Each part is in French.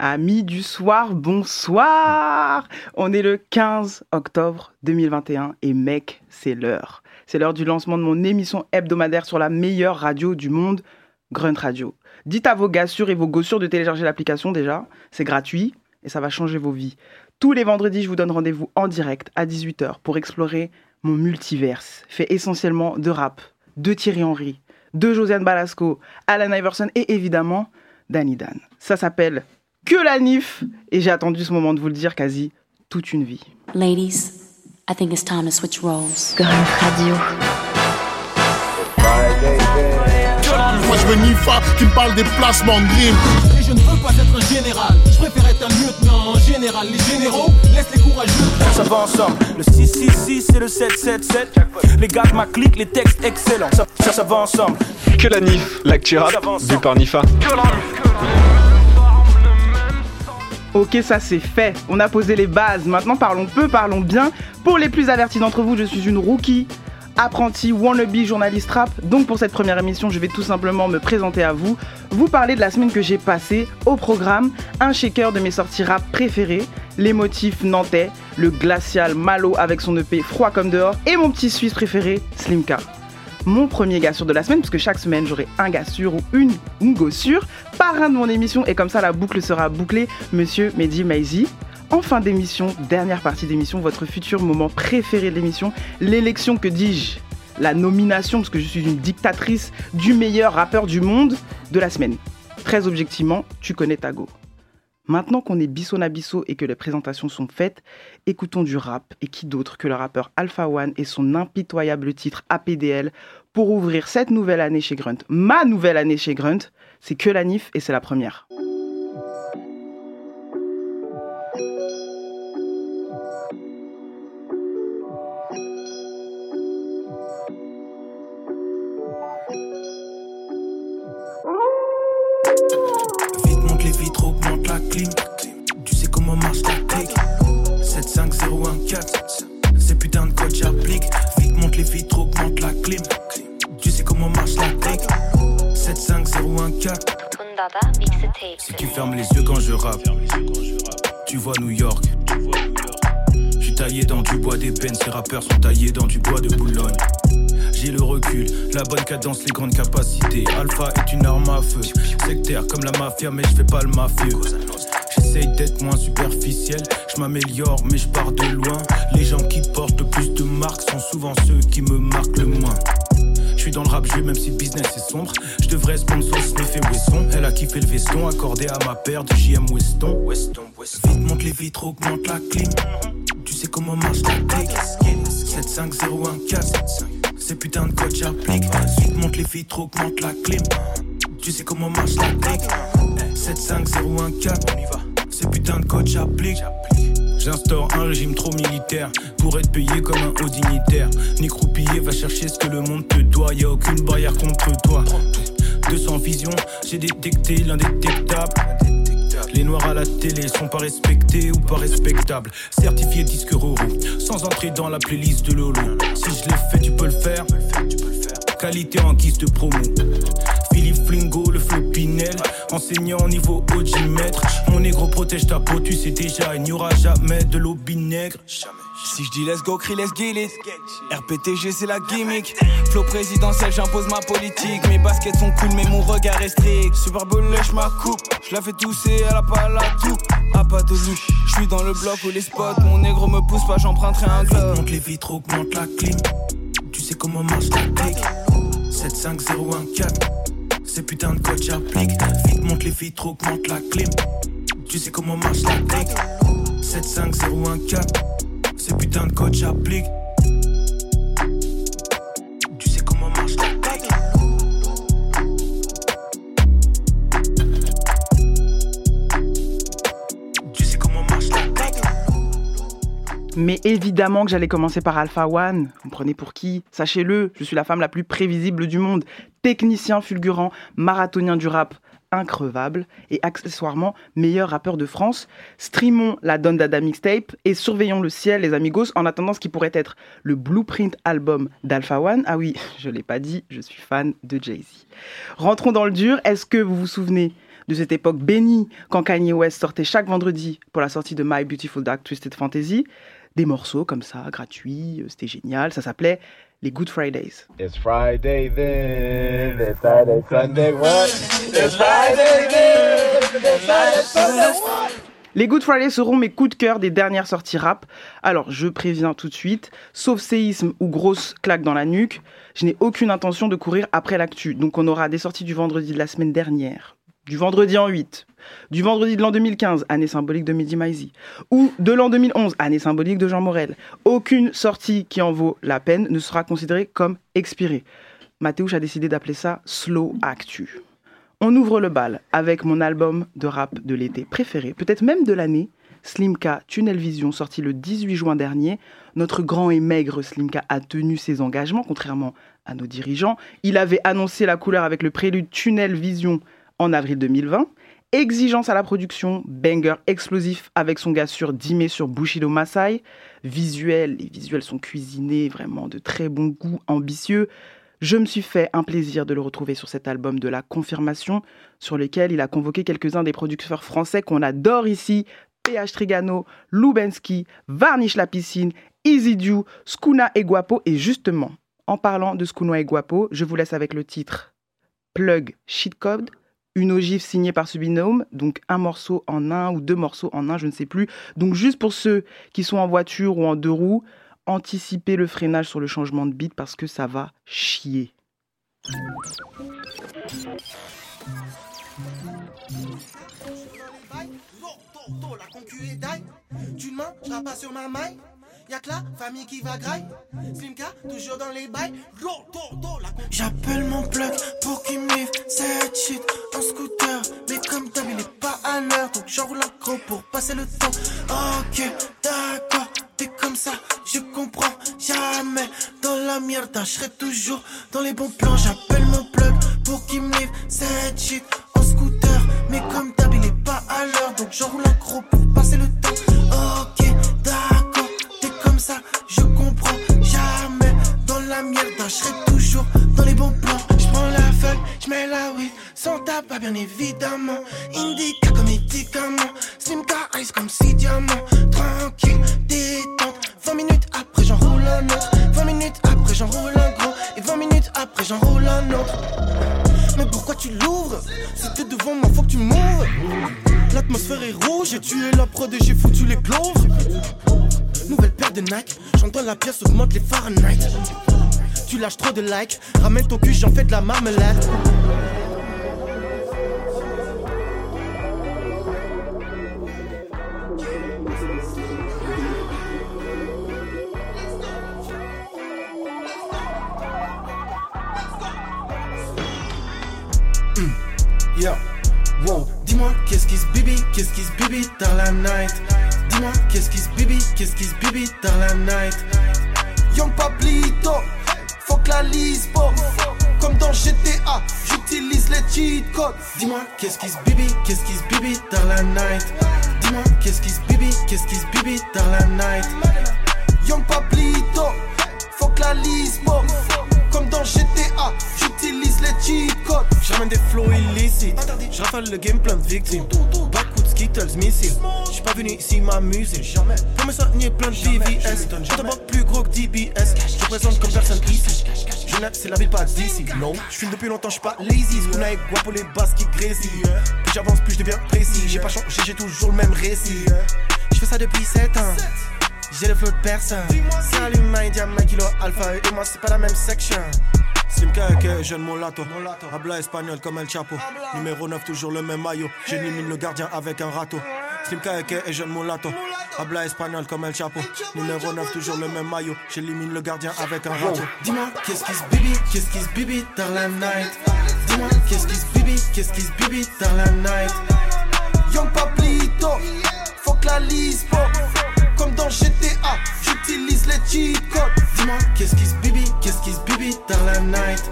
Amis du soir, bonsoir On est le 15 octobre 2021 et mec, c'est l'heure. C'est l'heure du lancement de mon émission hebdomadaire sur la meilleure radio du monde, Grunt Radio. Dites à vos gars sûrs et vos gossures de télécharger l'application déjà, c'est gratuit et ça va changer vos vies. Tous les vendredis, je vous donne rendez-vous en direct à 18h pour explorer mon multiverse, fait essentiellement de rap, de Thierry Henry, de Josiane Balasco, Alan Iverson et évidemment Danny Dan. Ça s'appelle que la NIF. Et j'ai attendu ce moment de vous le dire quasi toute une vie. Ladies, I think it's time to switch roles. Grunt Radio. Moi je veux Nifa qui me parle des placements de. Et je ne veux pas être un général, je préfère être un lieutenant en général. Les généraux laissent les courageux. Ça va ensemble, le 666 et le 777. Les gars de ma clique, les textes excellents. Ça, ça, ça va ensemble. Que la NIF, l'actu rap, vu par Nifa. Ok, ça c'est fait. On a posé les bases. Maintenant, parlons peu, parlons bien. Pour les plus avertis d'entre vous, je suis une rookie, apprenti, wannabe journaliste rap. Donc pour cette première émission, je vais tout simplement me présenter à vous, vous parler de la semaine que j'ai passée au programme, un shaker de mes sorties rap préférées, les motifs nantais, le glacial Malo avec son EP froid comme dehors et mon petit suisse préféré, Slimka mon premier gars sûr de la semaine, parce que chaque semaine j'aurai un gars sûr ou une, une gossure, parrain de mon émission, et comme ça la boucle sera bouclée, monsieur Mehdi Maizi. En fin d'émission, dernière partie d'émission, votre futur moment préféré de l'émission, l'élection, que dis-je La nomination, parce que je suis une dictatrice du meilleur rappeur du monde de la semaine. Très objectivement, tu connais ta go. Maintenant qu'on est bisson à bisso et que les présentations sont faites, écoutons du rap et qui d'autre que le rappeur Alpha One et son impitoyable titre APDL pour ouvrir cette nouvelle année chez Grunt. Ma nouvelle année chez Grunt, c'est que la NIF et c'est la première. Rappeurs sont taillés dans du bois de Boulogne. J'ai le recul, la bonne cadence, les grandes capacités. Alpha est une arme à feu. Sectaire comme la mafia, mais je fais pas le mafieux. J'essaye d'être moins superficiel, je m'améliore, mais je pars de loin. Les gens qui portent le plus de marques sont souvent ceux qui me marquent le moins. Je suis dans le rap jeu même si business est sombre. Je devrais sponsor Smith et Wesson. Elle a kiffé le veston accordé à ma paire de JM Weston. Weston, Weston. Vite monte les vitres, augmente la clim. Tu sais comment marche la clique. 75014. Ces putains de codes j'applique. Vite monte les vitres, augmente la clim. Tu sais comment marche la clique. 75014. On y va. Ces putains de codes j'applique. J'instaure un régime trop militaire pour être payé comme un haut dignitaire. Ni croupier va chercher ce que le monde te doit. Y a aucune barrière contre toi. 200 visions, j'ai détecté l'indétectable. Les noirs à la télé sont pas respectés ou pas respectables. Certifié disque Roro, sans entrer dans la playlist de Lolo. Si je l'ai fait, tu peux le faire. Qualité en guise de promo. Philippe Flingo, le flow Pinel. Enseignant au niveau OG maître. Mon négro protège ta peau, tu sais déjà, il n'y aura jamais de l'eau vinaigre. Si je dis let's go, crie let's get it. RPTG, c'est la gimmick. Flow présidentiel, j'impose ma politique. Mes baskets sont cool, mais mon regard est strict. Super lèche ma coupe. Je la fais tousser, elle a pas la tout. Ah, pas de loup. Je suis dans le bloc où les spots. Mon négro me pousse pas, j'emprunterai un globe. Monte les vitres, augmente la clim. Tu sais comment marche la clique. 75014. Ces putains de codes j'applique. Vite monte les vitres, augmente la clim. Tu sais comment marche la clique. 75014. Tu sais comment marche. Mais évidemment que j'allais commencer par Alpha One. Vous prenez pour qui? Sachez-le, je suis la femme la plus prévisible du monde. Technicien fulgurant, marathonien du rap increvable et accessoirement meilleur rappeur de France. Streamons la Don Dada mixtape et surveillons le ciel, les amigos, en attendant ce qui pourrait être le blueprint album d'Alpha One. Ah oui, je l'ai pas dit, je suis fan de Jay-Z. Rentrons dans le dur. Est-ce que vous vous souvenez de cette époque bénie quand Kanye West sortait chaque vendredi pour la sortie de My Beautiful Dark Twisted Fantasy? Des morceaux comme ça, gratuits, euh, c'était génial, ça s'appelait les Good Fridays. It's Friday then, it's Friday, Sunday, what? It's Friday then, it's Friday, Sunday, what? Les Good Fridays seront mes coups de cœur des dernières sorties rap. Alors, je préviens tout de suite, sauf séisme ou grosse claque dans la nuque, je n'ai aucune intention de courir après l'actu. Donc, on aura des sorties du vendredi de la semaine dernière, du vendredi en 8, du vendredi de l'an 2015, année symbolique de Midi Maizy, ou de l'an 2011, année symbolique de Jean Morel. Aucune sortie qui en vaut la peine ne sera considérée comme expirée. Mathéouche a décidé d'appeler ça Slow Actu. On ouvre le bal avec mon album de rap de l'été préféré, peut-être même de l'année, Slimka Tunnel Vision, sorti le 18 juin dernier. Notre grand et maigre Slimka a tenu ses engagements, contrairement à nos dirigeants. Il avait annoncé la couleur avec le prélude Tunnel Vision en avril 2020. Exigence à la production, banger explosif avec son gars sur 10 mai sur Bushido Masai. Visuel, les visuels sont cuisinés, vraiment de très bon goût, ambitieux. Je me suis fait un plaisir de le retrouver sur cet album de la confirmation, sur lequel il a convoqué quelques-uns des producteurs français qu'on adore ici, PH Trigano, Lubensky, Varnish la piscine, Easy Skuna et Guapo. Et justement, en parlant de Skuna et Guapo, je vous laisse avec le titre Plug Shit Code, une ogive signée par ce binôme, donc un morceau en un ou deux morceaux en un, je ne sais plus. Donc juste pour ceux qui sont en voiture ou en deux roues, anticipez le freinage sur le changement de beat parce que ça va chier. Y'a que la famille qui va graille. Slimka, toujours dans les bails. J'appelle mon plug pour qu'il me livre cette shit en scooter. Mais comme d'hab, il est pas à l'heure. Donc j'enroule un gros pour passer le temps. Ok, d'accord, t'es comme ça, je comprends. Jamais dans la merde, je serai toujours dans les bons plans. J'appelle mon plug pour qu'il me livre cette shit en scooter. Mais comme d'hab, il est pas à l'heure. Donc j'enroule un gros pour passer le temps. Je comprends. Jamais dans la merde, je serai toujours dans les bons plans. Je prends la feuille, je mets la weed, sans tabac bien évidemment. Indica comme médicament, Slimka ice comme si diamant. Tranquille, détente, 20 minutes après j'enroule un autre. 20 minutes après j'enroule un gros, et 20 minutes après j'enroule un autre. Mais pourquoi tu l'ouvres? Si t'es devant moi, faut que tu m'ouvres. L'atmosphère est rouge, j'ai tué la prod et j'ai foutu les cloves. Nouvelle paire de Nike, j'entends la pièce augmente les Fahrenheit. Tu lâches trop de likes, ramène ton cul, j'en fais de la marmelade. Yo, wow, dis-moi qu'est-ce qui se bibi, qu'est-ce qui se bibi dans la night? Dis-moi qu'est-ce qui se bibi, qu'est-ce qui se bibi dans la night? Young Pablito, fuck la Lisbo. Comme dans GTA, j'utilise les cheat codes. Dis-moi qu'est-ce qui se bibi, qu'est-ce qui se bibi dans la night? Dis-moi qu'est-ce qui se bibi, qu'est-ce qui se bibi dans la night? Young Pablito, fuck la Lisbo. Comme dans GTA, j'utilise les cheat codes. J'amène des flows illicites, je rafale le game plein de victimes. Skittles, missiles. J'suis pas venu ici m'amuser. Pour me soigner plein de VVS. Je t'aborde plus gros que DBS. Je te présente comme personne ici. Genève, c'est la ville pas d'ici. Non, je fume depuis longtemps, j'suis pas lazy. Skuna et pour les basses qui grésillent. Plus j'avance, plus je deviens précis. J'ai pas changé, j'ai toujours le même récit. Je fais ça depuis 7 ans. J'ai le flow de personne. Salut, my diamant, kilo alpha. Et moi, c'est pas la même section. Simka que jeune molato. Habla espagnol comme El Chapo. Numéro 9, toujours le même maillot. J'élimine le gardien avec un râteau. Slimka que jeune molato. Habla espagnol comme El Chapo. Numéro 9, toujours le même maillot. J'élimine le gardien avec un râteau. Dis-moi qu'est-ce qui se bibi, qu'est-ce qui se bibi dans la night? Dis-moi qu'est-ce qui se bibi, qu'est-ce qui se bibi dans la night? Young Pablito, fuck la Lisbo. Comme dans GTA, j'utilise les cheat codes. Dis-moi qu'est-ce qui se bibi, qu'est-ce qui se bibi dans la night?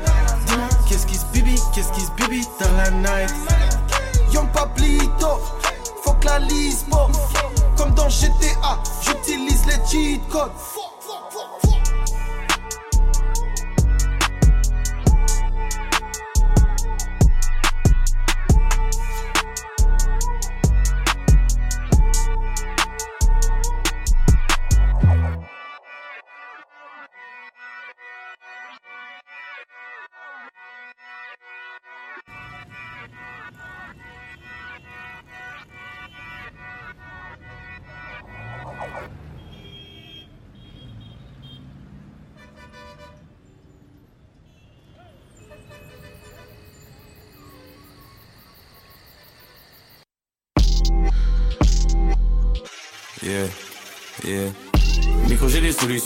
Dis-moi qu'est-ce qui se bibi, qu'est-ce qui se bibi dans la night? Young Pablito, fuck la Lisbo. Comme dans GTA, j'utilise les cheat codes.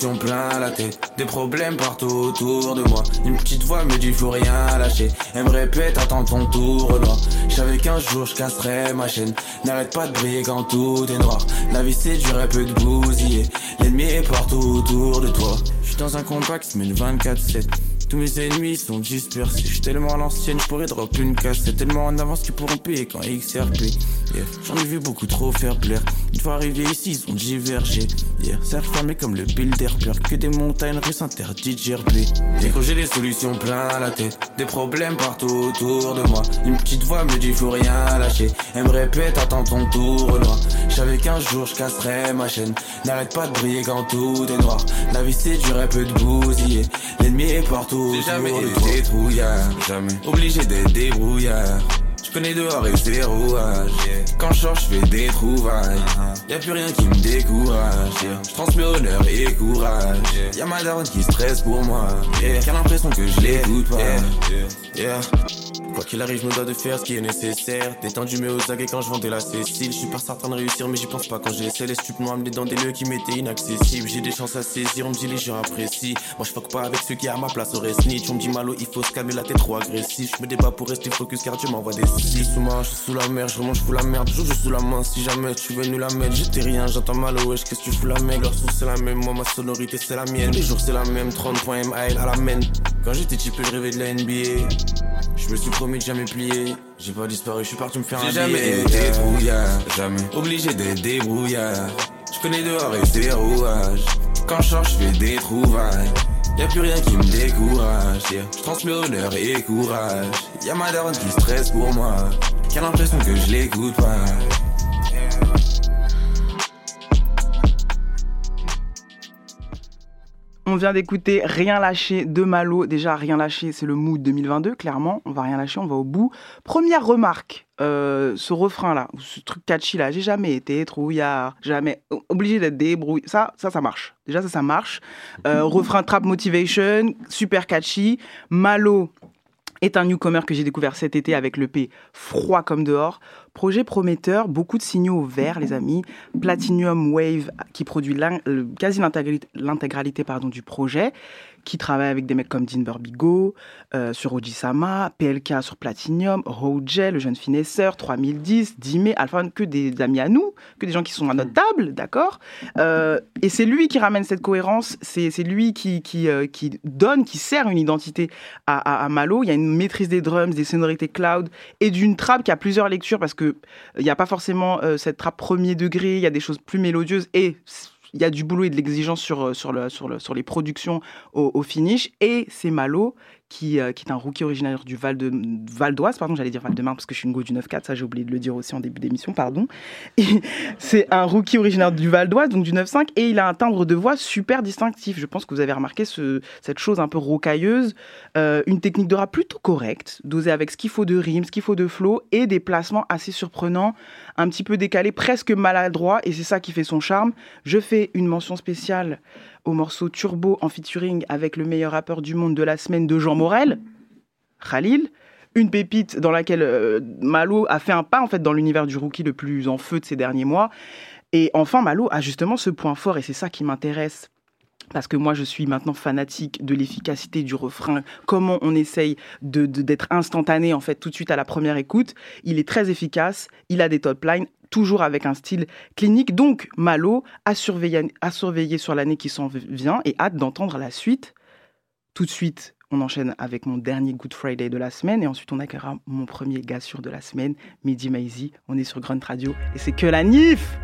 La tête. Des problèmes partout autour de moi. Une petite voix me dit faut rien lâcher. Elle me répète attends ton tour noir. J'avais qu'un jour je casserai ma chaîne. N'arrête pas de briller quand tout est noir. La vie c'est dur, un peu de bousiller. L'ennemi est partout autour de toi. Je suis dans un combat qui se mène 24-7. Tous mes ennemis sont dispersés. Je tellement à l'ancienne, je pourrais drop une casse. C'est tellement en avance qu'ils pourront payer quand XRP. Yeah. J'en ai vu beaucoup trop faire plaire. Une fois arrivé ici, ils ont divergé. Yeah. Cercle fermé comme le Bilderberg. Que des montagnes russes interdites gerber. Dès j'ai des solutions plein la tête. Des problèmes partout autour de moi. Une petite voix me dit faut rien lâcher. Elle me répète attends ton tour noir. J'avais qu'un jour je casserai ma chaîne. N'arrête pas de briller quand tout est noir. La vie c'est dur, un peu de bousiller. L'ennemi est partout j'ai jamais été trouillard, jamais obligé d'être débrouillard. Je connais dehors et c'est rouage. Quand je sors, je fais des trouvailles. Y'a plus rien qui me décourage. Je transmets honneur et courage. Y'a ma daronne qui stresse pour moi. Qui a l'impression que je l'écoute pas. Quoi qu'il arrive, je me dois de faire ce qui est nécessaire. Détendu mais aux aguets quand je vendais la Cécile. Je suis pas certain de réussir, mais j'y pense pas quand j'essaie. Les stupes noirs me dans des lieux qui m'étaient inaccessibles. J'ai des chances à saisir, on me dit les gens apprécient. Moi je fuck pas avec ceux qui à ma place auraient snitch. On me dit malo, il faut se calmer la tête trop agressif. Je me débat pour rester focus car Dieu m'envoie des six. Sous moi, je suis sous la mer, je remonte, fous la merde. Je sous la main si jamais tu venu la mettre. J'étais rien, j'entends malo, wesh, qu'est-ce que tu fous la mec. Leur source c'est la même, moi ma sonorité c'est la mienne. Les jours c'est la même, 30 points à la main. Quand j'étais type, je rêvais de la NBA. Je me suis promis de jamais plier. J'ai pas disparu, je suis parti me faire un J'ai jamais été trouillard, jamais obligé d'être débrouillard. Je connais dehors et c'est rouage. Quand je sors, je fais des trouvailles. Y'a plus rien qui me décourage. Je transmets honneur et courage. Y'a ma daronne qui stresse pour moi. Qui a l'impression que je l'écoute pas. On vient d'écouter Rien lâcher de Malo. Déjà, Rien lâcher, c'est le mood 2022, clairement. On va rien lâcher, on va au bout. Première remarque, euh, ce refrain-là, ce truc catchy là, j'ai jamais été trouillard, jamais obligé d'être débrouillé. Ça, ça, ça marche. Déjà, ça, ça marche. Euh, refrain Trap Motivation, super catchy. Malo, est un newcomer que j'ai découvert cet été avec le P Froid comme dehors. Projet prometteur, beaucoup de signaux verts, les amis. Platinum Wave qui produit quasi l'intégralité du projet qui travaille avec des mecs comme Dean Burbigo, euh, sur Ojisama, PLK sur Platinum, Roger, le jeune finesseur, 3010, Dime, Alpha, que des amis à nous, que des gens qui sont à notre table, d'accord? Euh, Et c'est lui qui ramène cette cohérence, c'est lui euh, qui, donne, qui sert une identité à, à, Malo. Il y a une maîtrise des drums, des sonorités cloud et d'une trappe qui a plusieurs lectures parce que il n'y a pas forcément cette trappe premier degré, il y a des choses plus mélodieuses et il y a du boulot et de l'exigence sur, euh, sur, le, sur les productions au, au finish. Et c'est Malo qui, euh, qui est un rookie originaire du Val de Val d'Oise, pardon, j'allais dire Val de Marne parce que je suis une go du 9-4, ça j'ai oublié de le dire aussi en début d'émission, pardon. C'est un rookie originaire du Val d'Oise, donc du 9-5, et il a un timbre de voix super distinctif. Je pense que vous avez remarqué ce, cette chose un peu rocailleuse, euh, une technique de rap plutôt correcte, dosée avec ce qu'il faut de rime, ce qu'il faut de flow, et des placements assez surprenants, un petit peu décalés, presque maladroits, et c'est ça qui fait son charme. Je fais une mention spéciale au morceau Turbo en featuring avec le meilleur rappeur du monde de la semaine de Jean Morel, Khalil. Une pépite dans laquelle euh, Malo a fait un pas en fait dans l'univers du rookie le plus en feu de ces derniers mois. Et enfin, Malo a justement ce point fort et c'est ça qui m'intéresse parce que moi je suis maintenant fanatique de l'efficacité du refrain, comment on essaye de, d'être instantané en fait tout de suite à la première écoute. Il est très efficace, il a des top lines, toujours avec un style clinique. Donc Malo a surveillé sur l'année qui s'en vient et hâte d'entendre la suite. Tout de suite, on enchaîne avec mon dernier Good Friday de la semaine et ensuite on accueillera mon premier gars sûr de la semaine, Midi Maizy. On est sur Grunt Radio et c'est que la NIF!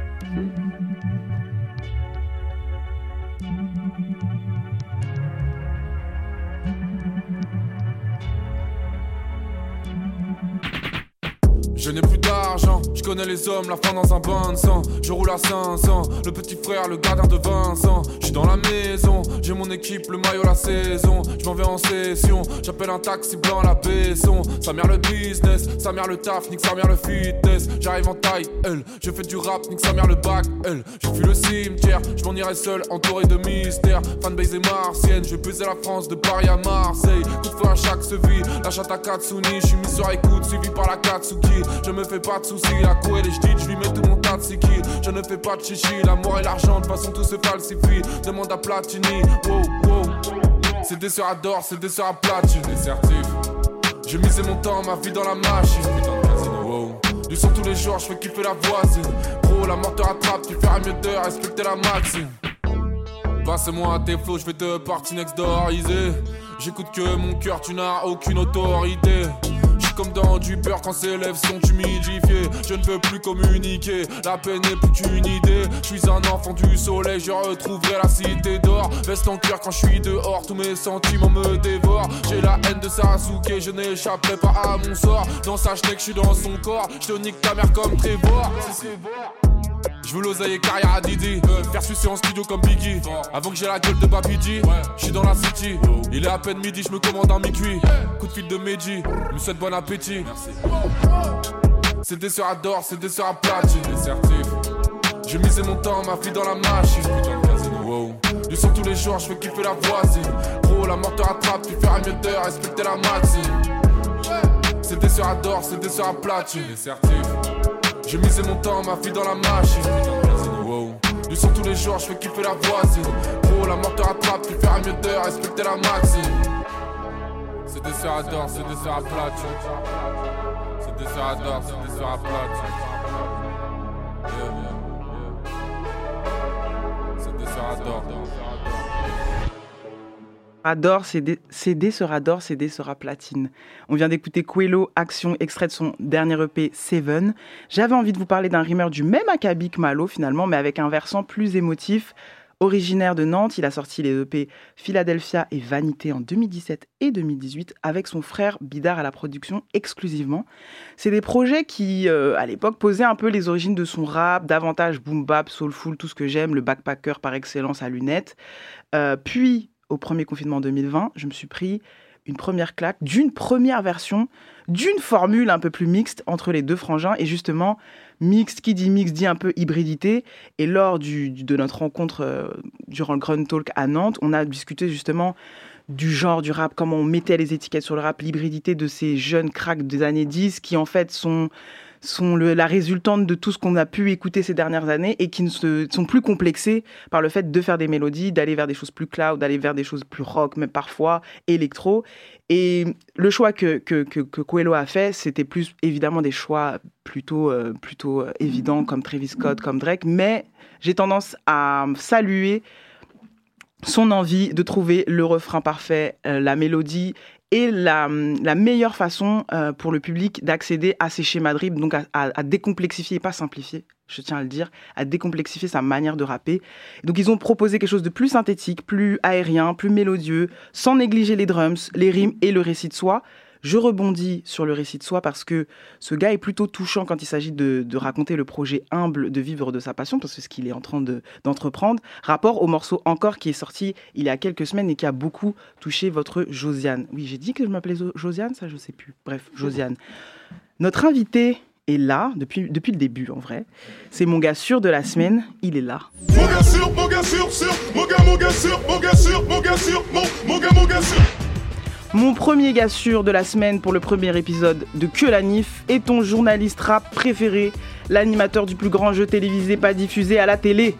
Je n'ai plus d'argent, je connais les hommes, la fin dans un bain de sang. Je roule à 500, le petit frère, le gardien de Vincent. Je suis dans la maison, j'ai mon équipe, le maillot, la saison. Je m'en vais en session, j'appelle un taxi blanc à la baisson. Ça mère le business, ça mère le taf, nique sa mère le fitness. J'arrive en taille, elle, je fais du rap, nique sa mère le bac, elle. Je fuis le cimetière, je m'en irai seul, entouré de mystères. Fanbase et martienne, je vais la France de Paris à Marseille. Coup de feu à chaque la chatte à Katsuni, je suis mis sur écoute, suivi par la Katsuki. Je me fais pas de soucis, à courir les j'dis, je lui mets tout mon tas de je ne fais pas de chichi. L'amour et l'argent, de façon tout se falsifie. Demande à Platini, wow, wow. C'est des sœurs adore, sœurs à platine, des certifs. J'ai misé mon temps, ma vie dans la machine, putain de casino, wow. Du son tous les jours, je fais kiffer la voisine. Gros, la mort te rattrape, tu feras mieux de respecter la maxime. Passe-moi tes flots, je vais te partie next door. J'écoute que mon cœur, tu n'as aucune autorité. Comme dans du beurre quand ses lèvres sont humidifiées. Je ne veux plus communiquer, la peine n'est plus qu'une idée. Je suis un enfant du soleil, je retrouverai la cité d'or. Veste en cœur quand je suis dehors, tous mes sentiments me dévorent. J'ai la haine de Sasuke, je n'échapperai pas à mon sort. Dans sa que je suis dans son corps, je te nique ta mère comme Trevor. Je veux l'oseille carrière à Didi. Faire sucer en studio comme Biggie. Avant que j'ai la gueule de Babidi Je suis dans la city. Il est à peine midi, je me commande un mi-cuit. Coup de fil de Meiji Me souhaite bon appétit. C'est des sœurs adore, à platine. Des certifs. J'ai misé mon temps, ma vie dans la machine. Putain de casino, wow. Du son tous les jours, je fais kiffer la voisine. Gros, la mort te rattrape, tu feras mieux de respecter la maxime. Des sœurs adore, à platine. Des certifs j'ai misé mon temps, ma vie dans la machine. Wow. Du son tous les jours, je fais kiffer la voisine. Gros, la mort te rattrape, tu feras mieux de respecter la maxime. C'est des sœurs adore, c'est des sœurs à platine. C'est des sœurs adore, c'est des à platine. C'est adore. Adore, CD, CD sera d'or, CD sera platine. On vient d'écouter Quello, Action, extrait de son dernier EP Seven. J'avais envie de vous parler d'un rimeur du même acabit que Malo finalement, mais avec un versant plus émotif. Originaire de Nantes, il a sorti les EP Philadelphia et Vanité en 2017 et 2018 avec son frère Bidar à la production exclusivement. C'est des projets qui, euh, à l'époque, posaient un peu les origines de son rap, davantage boom bap, soulful, tout ce que j'aime, le backpacker par excellence à lunettes. Euh, puis, au premier confinement 2020, je me suis pris une première claque d'une première version d'une formule un peu plus mixte entre les deux frangins. Et justement, mixte, qui dit mixte dit un peu hybridité. Et lors du, de notre rencontre euh, durant le Grunt Talk à Nantes, on a discuté justement du genre du rap, comment on mettait les étiquettes sur le rap, l'hybridité de ces jeunes cracks des années 10 qui en fait sont sont la résultante de tout ce qu'on a pu écouter ces dernières années et qui ne se, sont plus complexés par le fait de faire des mélodies, d'aller vers des choses plus cloud, d'aller vers des choses plus rock, même parfois électro. Et le choix que, que, que, Coelho a fait, c'était plus évidemment des choix plutôt, euh, plutôt évidents comme Travis Scott, comme Drake, mais j'ai tendance à saluer son envie de trouver le refrain parfait, euh, la mélodie et la, meilleure façon euh, pour le public d'accéder à ces schémas de donc à, à, à, décomplexifier et pas simplifier, je tiens à le dire, à décomplexifier sa manière de rapper. Donc ils ont proposé quelque chose de plus synthétique, plus aérien, plus mélodieux, sans négliger les drums, les rimes et le récit de soi. Je rebondis sur le récit de soi parce que ce gars est plutôt touchant quand il s'agit de, raconter le projet humble de vivre de sa passion, parce que ce qu'il est en train d'entreprendre, de, rapport au morceau Encore qui est sorti il y a quelques semaines et qui a beaucoup touché votre Josiane. Oui, j'ai dit que je m'appelais Josiane, ça je sais plus. Bref, Josiane. Notre invité est là depuis, depuis le début en vrai. C'est mon gars sûr de la semaine, il est là. Mon gars sûr, mon gars sûr, sûr, mon gars, mon gars sûr, mon gars sûr, mon gars sûr, mon, mon gars, mon gars sûr. Mon premier gars sûr de la semaine pour le premier épisode de Que la Nif est ton journaliste rap préféré, l'animateur du plus grand jeu télévisé pas diffusé à la télé.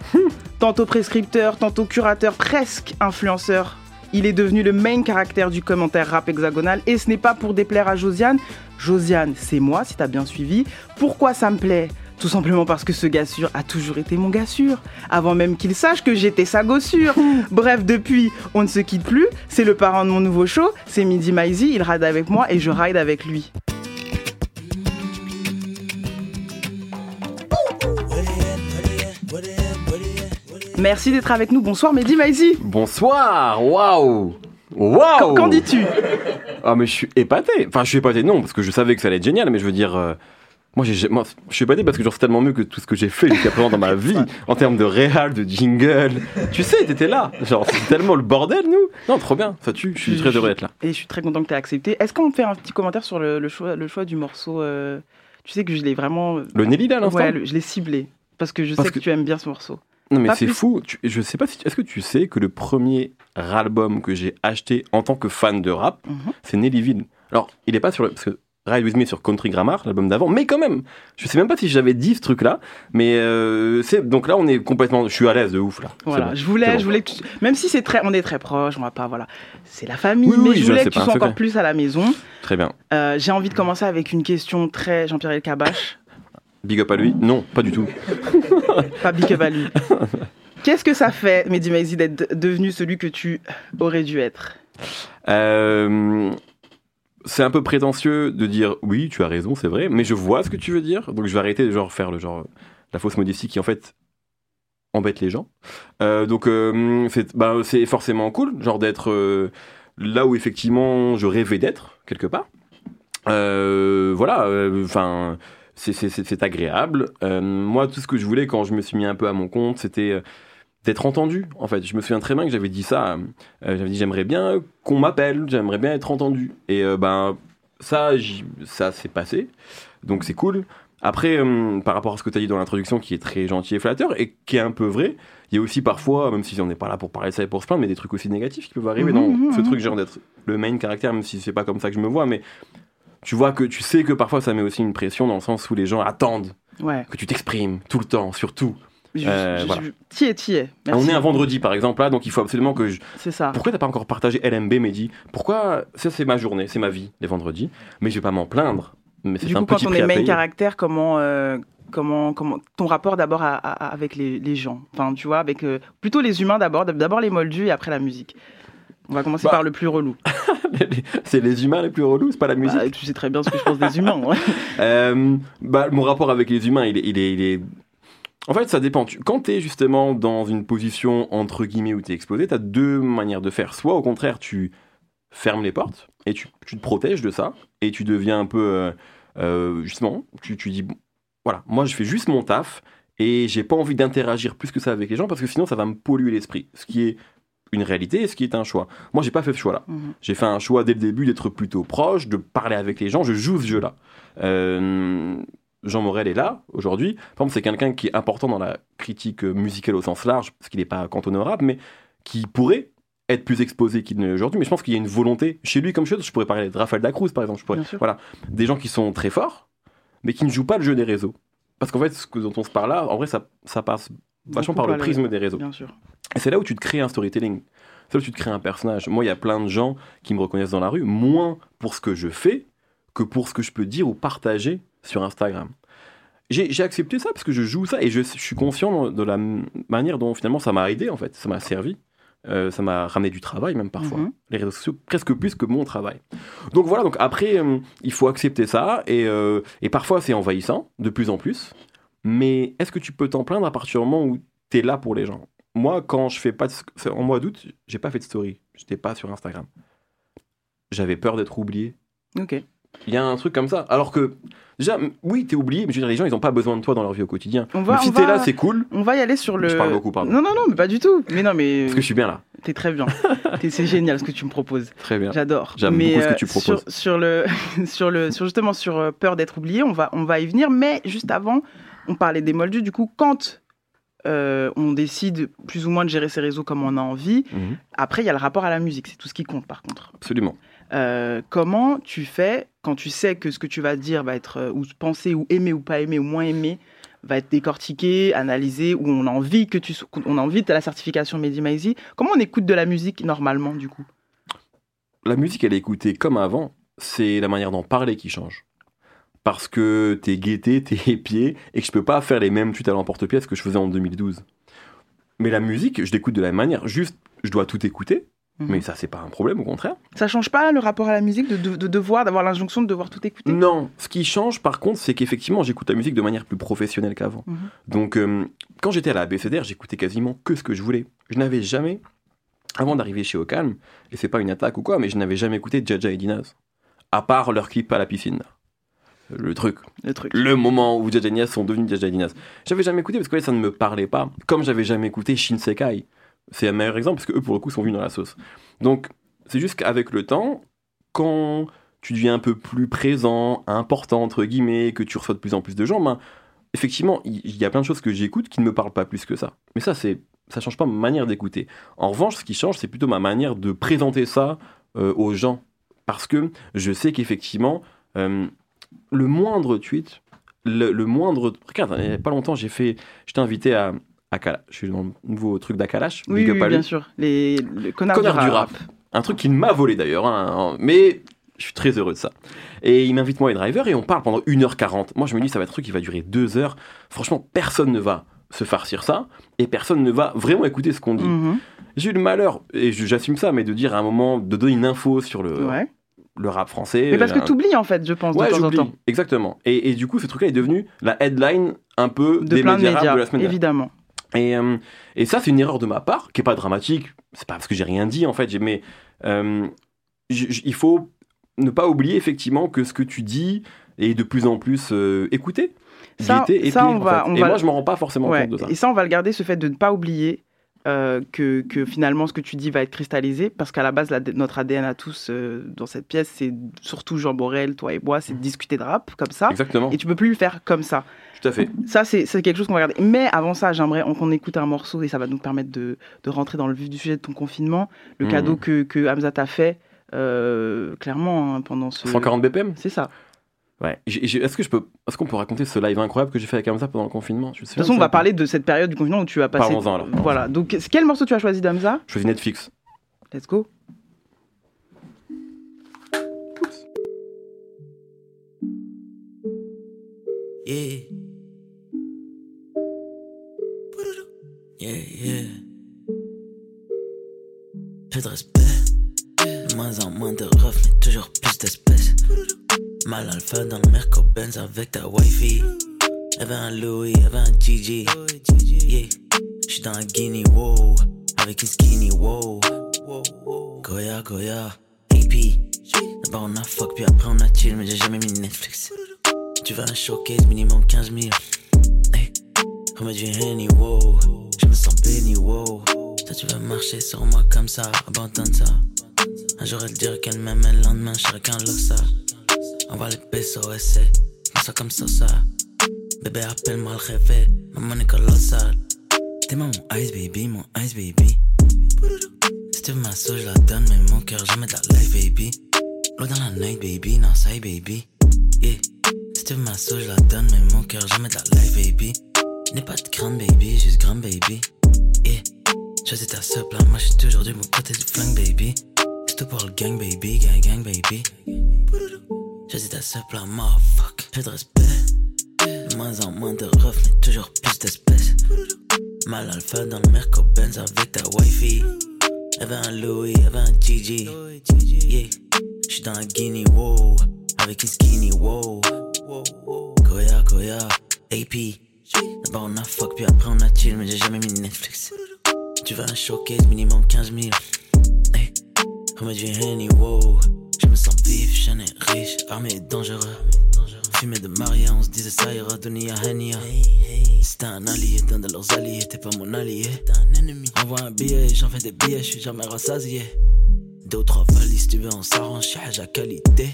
tantôt prescripteur, tantôt curateur, presque influenceur. Il est devenu le main caractère du commentaire rap hexagonal et ce n'est pas pour déplaire à Josiane. Josiane, c'est moi si t'as bien suivi. Pourquoi ça me plaît? Tout simplement parce que ce gars sûr a toujours été mon gars sûr, avant même qu'il sache que j'étais sa gossure. Bref, depuis, on ne se quitte plus. C'est le parent de mon nouveau show, c'est Midi Maizy, il ride avec moi et je ride avec lui. Merci d'être avec nous. Bonsoir Mehdi Maizy. Bonsoir. Waouh. Waouh. Qu'en dis-tu? Ah mais je suis épaté. Enfin, je suis épaté non parce que je savais que ça allait être génial, mais je veux dire. Euh... Moi, j'ai, moi, je suis épaté parce que genre c'est tellement mieux que tout ce que j'ai fait jusqu'à présent dans ma vie en termes de réal, de jingle. Tu sais, t'étais là. Genre, c'est tellement le bordel, nous. Non, trop bien. Ça tue. Je suis très heureux d'être là. Et je suis très content que tu aies accepté. Est-ce qu'on fait un petit commentaire sur le, le, choix, le choix du morceau euh... Tu sais que je l'ai vraiment. Le Nelly là, à l'instant Ouais, le, je l'ai ciblé parce que je parce sais que, que, tu aimes bien ce morceau. Non mais c'est fou. Tu, je sais pas si. Est-ce que tu sais que le premier album que j'ai acheté en tant que fan de rap, mm -hmm. c'est Nellyville. Alors, il est pas sur le parce que Ride With Me sur Country Grammar, l'album d'avant, mais quand même, je sais même pas si j'avais dit ce truc-là, mais euh, c'est donc là on est complètement, je suis à l'aise de ouf là. Voilà, bon. je voulais, bon. je voulais que tu- même si c'est très, on est très proches, on va pas, voilà, c'est la famille, Oui, mais oui, je je- voulais c'est que tu sois encore plus à la maison. Très bien. Euh, J'ai envie de commencer avec une question très Jean-Pierre Elkabach, Big up à lui Non, pas du tout. pas Big Up à lui. Qu'est-ce que ça fait, Mehdi Maizi, d'être de- devenu celui que tu aurais dû être? Euh, c'est un peu prétentieux de dire oui, tu as raison, c'est vrai, mais je vois ce que tu veux dire, donc je vais arrêter de genre faire le genre la fausse modestie qui en fait embête les gens. Euh, donc euh, c'est bah, forcément cool, genre d'être euh, là où effectivement je rêvais d'être quelque part. Voilà, enfin. c'est- agréable. Moi, tout ce que je voulais quand je me suis mis un peu à mon compte, c'était d'être entendu. En fait, je me souviens très bien que j'avais dit ça. euh, j'avais dit j'aimerais bien qu'on m'appelle, j'aimerais bien être entendu. Et euh, ben ça, ça s'est passé. Donc c'est cool. Après, euh, par rapport à ce que tu as dit dans l'introduction, qui est très gentil et flatteur, et qui est un peu vrai, il y a aussi parfois, même si on n'est pas là pour parler de ça et pour se plaindre, mais des trucs aussi négatifs qui peuvent arriver Mhm, dans mhm, ce mhm. truc, genre d'être le main caractère, même si c'est pas comme ça que je me vois, mais tu vois que tu sais que parfois ça met aussi une pression dans le sens où les gens attendent Ouais. que tu t'exprimes tout le temps, surtout. Je- Euh, voilà. t'y es. On est un vendredi par exemple là, donc il faut absolument que je. C'est ça. Pourquoi t'as pas encore partagé LMB, Mehdi? Pourquoi ça c'est ma journée, c'est ma vie les vendredis, mais je vais pas m'en plaindre. Mais c'est Du un coup, quand petit on prix est main caractère, comment, euh, comment, comment, ton rapport d'abord à- à- avec les, les gens? Enfin, tu vois, avec euh, plutôt les humains d'abord, d'abord les moldus et après la musique. On va commencer Bah. par le plus relou. c'est les humains les plus relous, c'est pas la musique? Bah, tu sais très bien ce que je pense des humains. ouais. Euh, bah, mon rapport avec les humains, il est, il est, il est- En fait, ça dépend. Quand tu es justement dans une position entre guillemets où tu es exposé, tu as deux manières de faire. Soit au contraire, tu fermes les portes et tu, tu te protèges de ça et tu deviens un peu. euh, euh, justement, tu, tu dis bon, voilà, moi je fais juste mon taf et j'ai pas envie d'interagir plus que ça avec les gens parce que sinon ça va me polluer l'esprit. Ce qui est une réalité et ce qui est un choix. Moi, j'ai pas fait ce choix-là. Mhm. J'ai fait un choix dès le début d'être plutôt proche, de parler avec les gens. Je joue ce jeu-là. Euh, Jean Morel est là aujourd'hui. Par exemple, c'est quelqu'un qui est important dans la critique musicale au sens large, parce qu'il n'est pas cantonné au rap, mais qui pourrait être plus exposé qu'il ne l'est aujourd'hui. Mais je pense qu'il y a une volonté chez lui comme chez d'autres. Je pourrais parler de Raphaël Dacruz, par exemple. Je pourrais, voilà, des gens qui sont très forts, mais qui ne jouent pas le jeu des réseaux. Parce qu'en fait, ce que- dont on se parle là, en vrai, ça, ça passe vachement par le prisme des réseaux. Bien sûr. Et c'est là où tu te crées un storytelling. C'est là où tu te crées un personnage. Moi, il y a plein de gens qui me reconnaissent dans la rue, moins pour ce que je fais que pour ce que je peux dire ou partager sur Instagram. J'ai accepté ça parce que je joue ça et je, je suis conscient de la manière dont finalement ça m'a aidé en fait, ça m'a servi. Euh, ça m'a ramené du travail même parfois, Mhm. les réseaux sociaux presque plus que mon travail. Donc voilà, donc après euh, il faut accepter ça et, euh, et parfois c'est envahissant de plus en plus. Mais est-ce que tu peux t'en plaindre à partir du moment où tu es là pour les gens? Moi, quand je fais pas de, en mois d'août, j'ai pas fait de story, j'étais pas sur Instagram. J'avais peur d'être oublié. Ok. Il y a un truc comme ça. Alors que, déjà, oui, t'es oublié, mais je veux dire, les gens, ils ont pas besoin de toi dans leur vie au quotidien. On va- Donc, si t'es là, c'est cool. On va y aller sur le. Je parle beaucoup, pardon. Non, non, non, mais pas du tout. Mais non, mais. Parce que je suis bien là. T'es très bien. C'est génial ce que tu me proposes. Très bien. J'adore. J'aime Mais, beaucoup ce que euh, tu proposes. Sur, sur le, sur le, sur justement sur euh, peur d'être oublié, on va, on va y venir. Mais juste avant, on parlait des moldus. Du coup, quand euh, on décide plus ou moins de gérer ses réseaux comme on a envie, Mhm. après il y a le rapport à la musique. C'est tout ce qui compte par contre. Absolument. Euh, comment tu fais quand tu sais que ce que tu vas dire va être euh, ou pensé ou aimé ou pas aimé ou moins aimé va être décortiqué, analysé, ou on a envie que tu so- on a envie de la certification Mehdi. Comment on écoute de la musique normalement du coup? La musique, elle est écoutée comme avant. C'est la manière d'en parler qui change. Parce que t'es guetté, t'es épié, et que je peux pas faire les mêmes tweets à l'emporte-pièce que je faisais en 2012. Mais la musique, je l'écoute de la même manière. Juste, je dois tout écouter. Mhm. Mais ça, c'est pas un problème, au contraire. Ça change pas le rapport à la musique de, de- de devoir, d'avoir l'injonction de devoir tout écouter? Non, ce qui change par contre, c'est qu'effectivement, j'écoute la musique de manière plus professionnelle qu'avant. Mhm. Donc, euh, quand j'étais à la ABCDR, j'écoutais quasiment que ce que je voulais. Je n'avais jamais, avant d'arriver chez Ocalm, et c'est pas une attaque ou quoi, mais je n'avais jamais écouté Jaja et Dinaz. À part leur clip à la piscine. Le truc. Le truc. Le moment où Jaja et Dinaz sont devenus Jaja et Dinaz. J'avais jamais écouté parce que ouais, ça ne me parlait pas. Comme j'avais jamais écouté Shinsekai. C'est un meilleur exemple parce que eux, pour le coup, sont venus dans la sauce. Donc, c'est juste qu'avec le temps, quand tu deviens un peu plus présent, important, entre guillemets, que tu reçois de plus en plus de gens, ben, effectivement, il y, a plein de choses que j'écoute qui ne me parlent pas plus que ça. Mais ça, c'est ça change pas ma manière d'écouter. En revanche, ce qui change, c'est plutôt ma manière de présenter ça euh, aux gens. Parce que je sais qu'effectivement, euh, le moindre tweet, le, le moindre. Regarde, il n'y a pas longtemps, j'ai fait. J'étais invité à. À Kala- je suis dans le nouveau truc d'Akalash. Oui, Big oui, up à lui. bien sûr. Les, le connard, Connard du du rap. Un truc qu'il m'a volé d'ailleurs, hein, mais je suis très heureux de ça. Et il m'invite moi et Driver et on parle pendant 1h40. Moi je me dis ça va être un truc qui va durer 2 heures. Franchement, personne ne va se farcir ça et personne ne va vraiment écouter ce qu'on dit. Mhm. J'ai eu le malheur, et j'assume ça, mais de dire à un moment, de donner une info sur le, Ouais. le rap français. Mais parce que euh, tu oublies en fait, je pense, Ouais, de temps en temps. Exactement. Et, et du coup, ce truc-là est devenu la headline un peu De des plein de médias, de la semaine évidemment. Et, euh, et ça, c'est une erreur de ma part, qui est pas dramatique. C'est pas parce que j'ai rien dit, en fait. Mais euh, il faut ne pas oublier, effectivement, que ce que tu dis est de plus en plus euh, écouté. Ça- ça, on va- on et va- moi, je m'en rends pas forcément Ouais. compte de ça. Et ça, on va le garder, ce fait de ne pas oublier euh, que, que finalement ce que tu dis va être cristallisé, parce qu'à la base, la- notre ADN à tous euh, dans cette pièce, c'est surtout Jean Borel, toi et moi, c'est de discuter de rap comme ça. Exactement. Et tu peux plus le faire comme ça. Tout à fait. Ça, c'est quelque chose qu'on va regarder. Mais avant ça, j'aimerais qu'on écoute un morceau et ça va nous permettre de, de rentrer dans le vif du sujet de ton confinement. Le Mhm. cadeau que, que Hamza t'a fait, euh, clairement, hein, pendant ce. 140 BPM C'est ça. Ouais. Est-ce que je peux, est-ce qu'on peut raconter ce live incroyable que j'ai fait avec Hamza pendant le confinement? Je De toute façon, on va parler de cette période du confinement où tu as passé. Parlons-en, alors. Voilà. Donc, quel morceau tu as choisi d'Hamza? Je faisais Netflix. Let's go. Yeah. Yeah, yeah. Peu de respect. De moins en moins de refs, mais toujours plus d'espèces. Mal alpha dans le Merco Benz avec ta wifi. Y'avait un Louis, y'avait un Gigi. Yeah. J'suis dans un Guinea, wow. Avec une skinny, wow. Goya, Goya. AP. D'abord on a fuck, puis après on a chill, mais j'ai jamais mis Netflix. Tu veux un showcase minimum 15 000. Hey, remets du Henny, wow. Je me sens béni, wow. Toi, tu veux marcher sur moi comme ça, abandonne ça. Un jour, elle dirait qu'elle m'aime, le lendemain, je serais On va les essaie. Comme ça, comme ça, ça. Bébé, appelle-moi le réveil. Maman est colossale. T'es mon ice baby, mon ice baby. Si tu veux ma sauce, je la donne, mais mon cœur, jamais de la life, baby. L'eau dans la night, baby, non, ça baby. Yeah. Si tu veux ma sauce, je la donne, mais mon cœur, jamais de la life, baby. N'aie pas de crainte, baby, juste grand, baby. Yeah. Choisis ta seule là, moi, j'suis toujours du bon côté du flingue, baby. C'est tout pour le gang, baby, gang, gang, baby. Choisis ta seule là, motherfuck. Peu de respect. Moins en moins de refs, mais toujours plus d'espèces. Mal alpha dans le Merco Benz avec ta wifi. Y'avait un Louis, y'avait un Gigi. Yeah. J'suis dans un Guinea, wow. Avec une skinny, wow. Goya, Goya. AP. D'abord on a fuck, puis après on a chill, mais j'ai jamais mis Netflix. Tu veux un showcase minimum 15 000. Hey. Remets du Henny, wow. Jeune et riche, armé et dangereux. Fumé de Maria, on se disait ça ira Henia. Si t'es un allié, d'un de leurs alliés, t'es pas mon allié. T'es un ennemi. Envoie un billet, j'en fais des billets, je suis jamais rassasié. Deux ou trois valises, tu veux, on s'arrange, chez à qualité.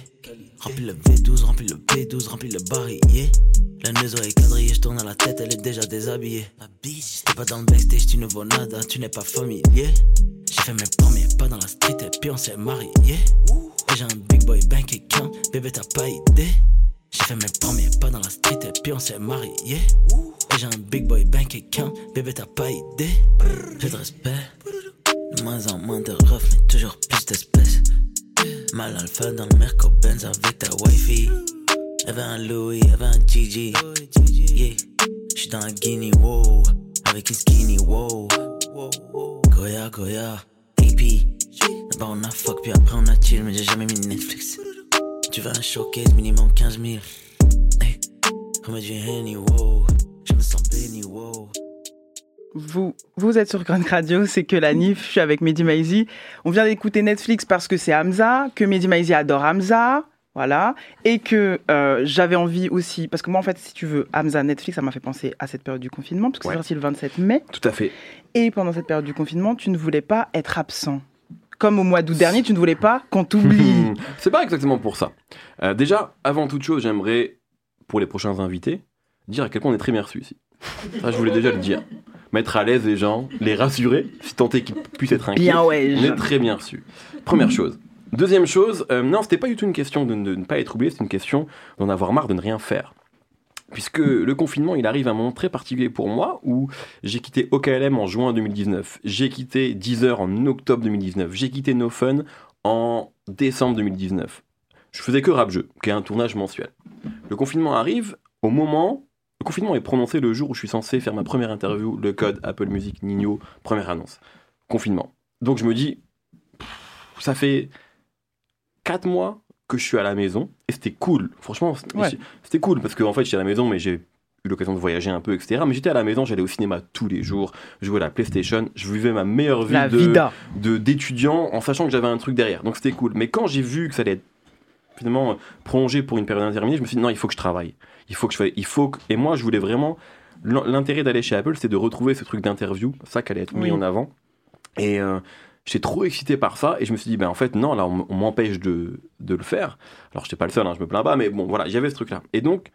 Remplis le V12, remplis le P12, remplis le barillet. La maison est quadrillée, je tourne à la tête, elle est déjà déshabillée. Si t'es pas dans le backstage, tu ne vaux nada, tu n'es pas familier. J'ai fait mes premiers pas dans la street et puis on s'est marié. Et j'ai un big boy bank account, bébé t'as pas idée. J'ai fait mes premiers pas dans la street et puis on s'est marié. Et j'ai un big boy bank account, bébé t'as pas idée. Peu de respect, de moins en moins de refs, mais toujours plus d'espèces. Mal alpha dans le Merco Benz avec ta wifi. Y'avait un Louis, y'avait un Gigi. Yeah, j'suis dans un Guinea, wow. Avec une skinny, wow. Goya, Goya, AP. D'abord on a fuck, puis après on a chill, mais j'ai jamais mis Netflix. Tu veux un showcase minimum 15 000. Hey, remets du Henny, wow. Je me sens béni, wow. Vous, vous êtes sur Grand Radio, c'est que la NIF, je suis avec Mehdi Maizi. On vient d'écouter Netflix parce que c'est Hamza, que Mehdi Maizi adore Hamza, voilà, et que euh, j'avais envie aussi, parce que moi en fait, si tu veux, Hamza, Netflix, ça m'a fait penser à cette période du confinement, parce que Ouais. c'est sorti le 27 mai, Tout à fait. et pendant cette période du confinement, tu ne voulais pas être absent. Comme au mois d'août dernier, tu ne voulais pas qu'on t'oublie. C'est pas exactement pour ça. Euh, déjà, avant toute chose, j'aimerais, pour les prochains invités, dire à quel point on est très bien reçus ici. Ça, je voulais déjà le dire. Mettre à l'aise les gens, les rassurer, si tant est qu'ils puissent être inquiets. Bien ouais. On est très bien reçus. Première chose, Deuxième chose, euh, non, c'était pas du tout une question de, de ne pas être oublié, c'est une question d'en avoir marre de ne rien faire. Puisque le confinement, il arrive à un moment très particulier pour moi où j'ai quitté OKLM en juin 2019, j'ai quitté Deezer en octobre 2019, j'ai quitté No Fun en décembre 2019. Je faisais que rap jeu, qui est un tournage mensuel. Le confinement arrive au moment. Le confinement est prononcé le jour où je suis censé faire ma première interview, le code Apple Music Nino, première annonce. Confinement. Donc je me dis, ça fait 4 mois que je suis à la maison et c'était cool. Franchement, c'était Ouais. c'était cool parce qu'en fait, j'étais à la maison, mais j'ai eu l'occasion de voyager un peu, etc. Mais j'étais à la maison, j'allais au cinéma tous les jours, je jouais à la PlayStation, je vivais ma meilleure vie La de- d'étudiant en sachant que j'avais un truc derrière. Donc c'était cool. Mais quand j'ai vu que ça allait être finalement prolongé pour une période indéterminée, je me suis dit non, il faut que je travaille. Il faut que je fasse. Il faut que... Et moi, je voulais vraiment. l'in- L'intérêt d'aller chez Apple, c'est de retrouver ce truc d'interview, ça qui allait être mis Oui. en avant. Et euh, j'étais trop excité par ça. Et je me suis dit, ben en fait, non, là, on, m'empêche de, de le faire. Alors, j'étais pas le seul, hein, je me plains pas, mais bon, voilà, j'avais ce truc-là. Et donc,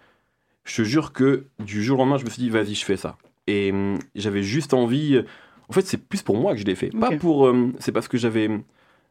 je te jure que du jour au lendemain, je me suis dit, vas-y, je fais ça. Et hum, j'avais juste envie. En fait, c'est plus pour moi que je l'ai fait. Pas pour. euh, c'est parce que j'avais.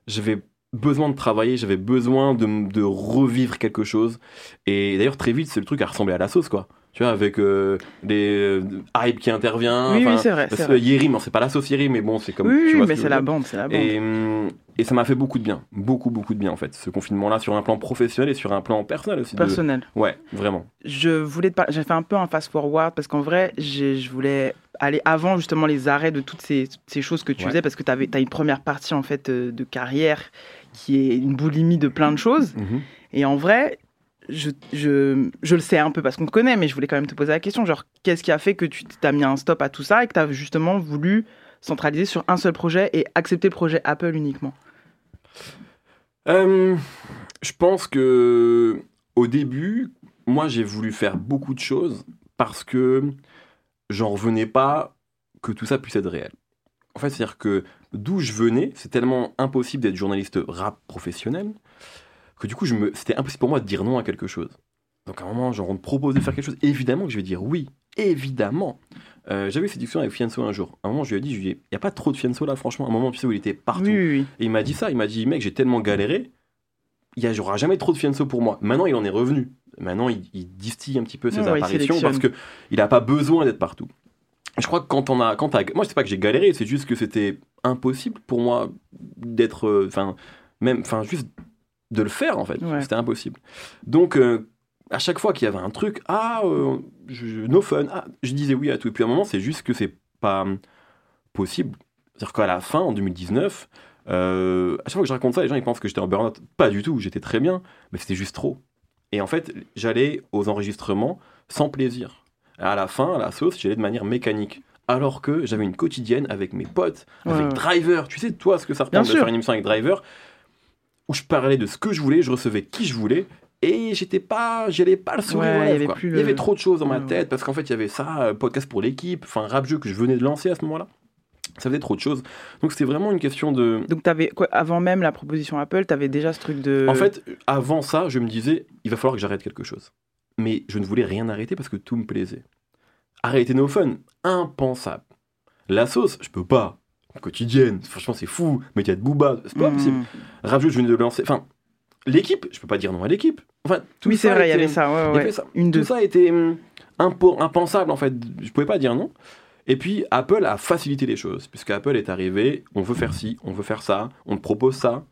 J'avais besoin de travailler, j'avais besoin de, de revivre quelque chose. Et d'ailleurs, très vite, c'est le truc à ressembler à la sauce, quoi. Tu vois, avec euh, des euh, hype qui intervient. Oui, oui, c'est vrai, parce c'est que vrai. Yerim, non, c'est pas la sauce Yerim, mais bon, c'est comme. Oui, tu vois mais c'est la bande, c'est la bande. Et, hum, et ça m'a fait beaucoup de bien. Beaucoup, beaucoup de bien, en fait, ce confinement-là, sur un plan professionnel et sur un plan personnel aussi. de- Personnel. Ouais, vraiment. je voulais te parler, j'ai fait un peu un fast forward parce qu'en vrai, je voulais aller avant justement les arrêts de toutes ces, ces choses que tu Ouais. faisais parce que tu as une première partie en fait euh, de carrière qui est une boulimie de plein de choses. Mhm. Et en vrai, je, je, je le sais un peu parce qu'on te connaît, mais je voulais quand même te poser la question genre, qu'est-ce qui a fait que tu t'as mis un stop à tout ça et que tu as justement voulu centraliser sur un seul projet et accepter le projet Apple uniquement? Euh, je pense que au début, moi j'ai voulu faire beaucoup de choses parce que j'en revenais pas que tout ça puisse être réel. En fait, c'est-à-dire que d'où je venais, c'est tellement impossible d'être journaliste rap professionnel que du coup, je me... c'était impossible pour moi de dire non à quelque chose. Donc à un moment, genre on me propose de faire quelque chose, évidemment que je vais dire oui, évidemment. Euh, J'avais eu cette discussion avec Fianso un jour. À un moment, je lui ai dit, il n'y a pas trop de Fianso là, franchement. À un moment, tu sais, où il était partout. Oui, oui, oui. Et il m'a dit ça, il m'a dit, mec, j'ai tellement galéré, il n'y aura jamais trop de Fianso pour moi. Maintenant, il en est revenu. Maintenant, il, il distille un petit peu ses Ouais, apparitions parce qu'il n'a pas besoin d'être partout. Je crois que quand on a. Quand moi, c'est pas que j'ai galéré, c'est juste que c'était impossible pour moi d'être. euh, Enfin, même. Enfin, juste de le faire, en fait. Ouais. C'était impossible. Donc, euh, à chaque fois qu'il y avait un truc, ah, euh, je, je- no fun, ah, je disais oui à tout. Et puis à un moment, c'est juste que c'est pas possible. C'est-à-dire qu'à la fin, en 2019, euh, à chaque fois que je raconte ça, les gens ils pensent que j'étais en burn-out. Pas du tout, j'étais très bien, mais c'était juste trop. Et en fait, j'allais aux enregistrements sans plaisir. À la fin, à la sauce, j'allais de manière mécanique. Alors que j'avais une quotidienne avec mes potes, Ouais, avec ouais. Driver. Tu sais, toi, ce que ça représente de sûr. faire une émission avec Driver, où je parlais de ce que je voulais, je recevais qui je voulais, et j'étais pas, j'allais pas le sourire Ouais, il y avait Il y trop de choses dans ma tête, parce qu'en fait, il y avait ça, euh, podcast pour l'équipe, enfin, rap jeu que je venais de lancer à ce moment-là. Ça faisait trop de choses. Donc c'était vraiment une question de. Donc t'avais quoi avant même la proposition Apple, tu avais déjà ce truc de En fait, avant ça, je me disais, il va falloir que j'arrête quelque chose. Mais je ne voulais rien arrêter parce que tout me plaisait. Arrêter No Fun, impensable. La sauce, je peux pas. Quotidienne, franchement, c'est fou. Mais il y a de Booba, c'est pas Mhm. possible. Rap jeu, je venais de le lancer. Enfin, l'équipe, je peux pas dire non à l'équipe. Enfin, tout Oui, c'est ça vrai, il y avait ça, ouais, ouais. avait ça. Une, Tout deux. ça était impo- impensable en fait. Je pouvais pas dire non. Et puis Apple a facilité les choses, puisque Apple est arrivé, on veut faire ci, on veut faire ça, on te propose ça.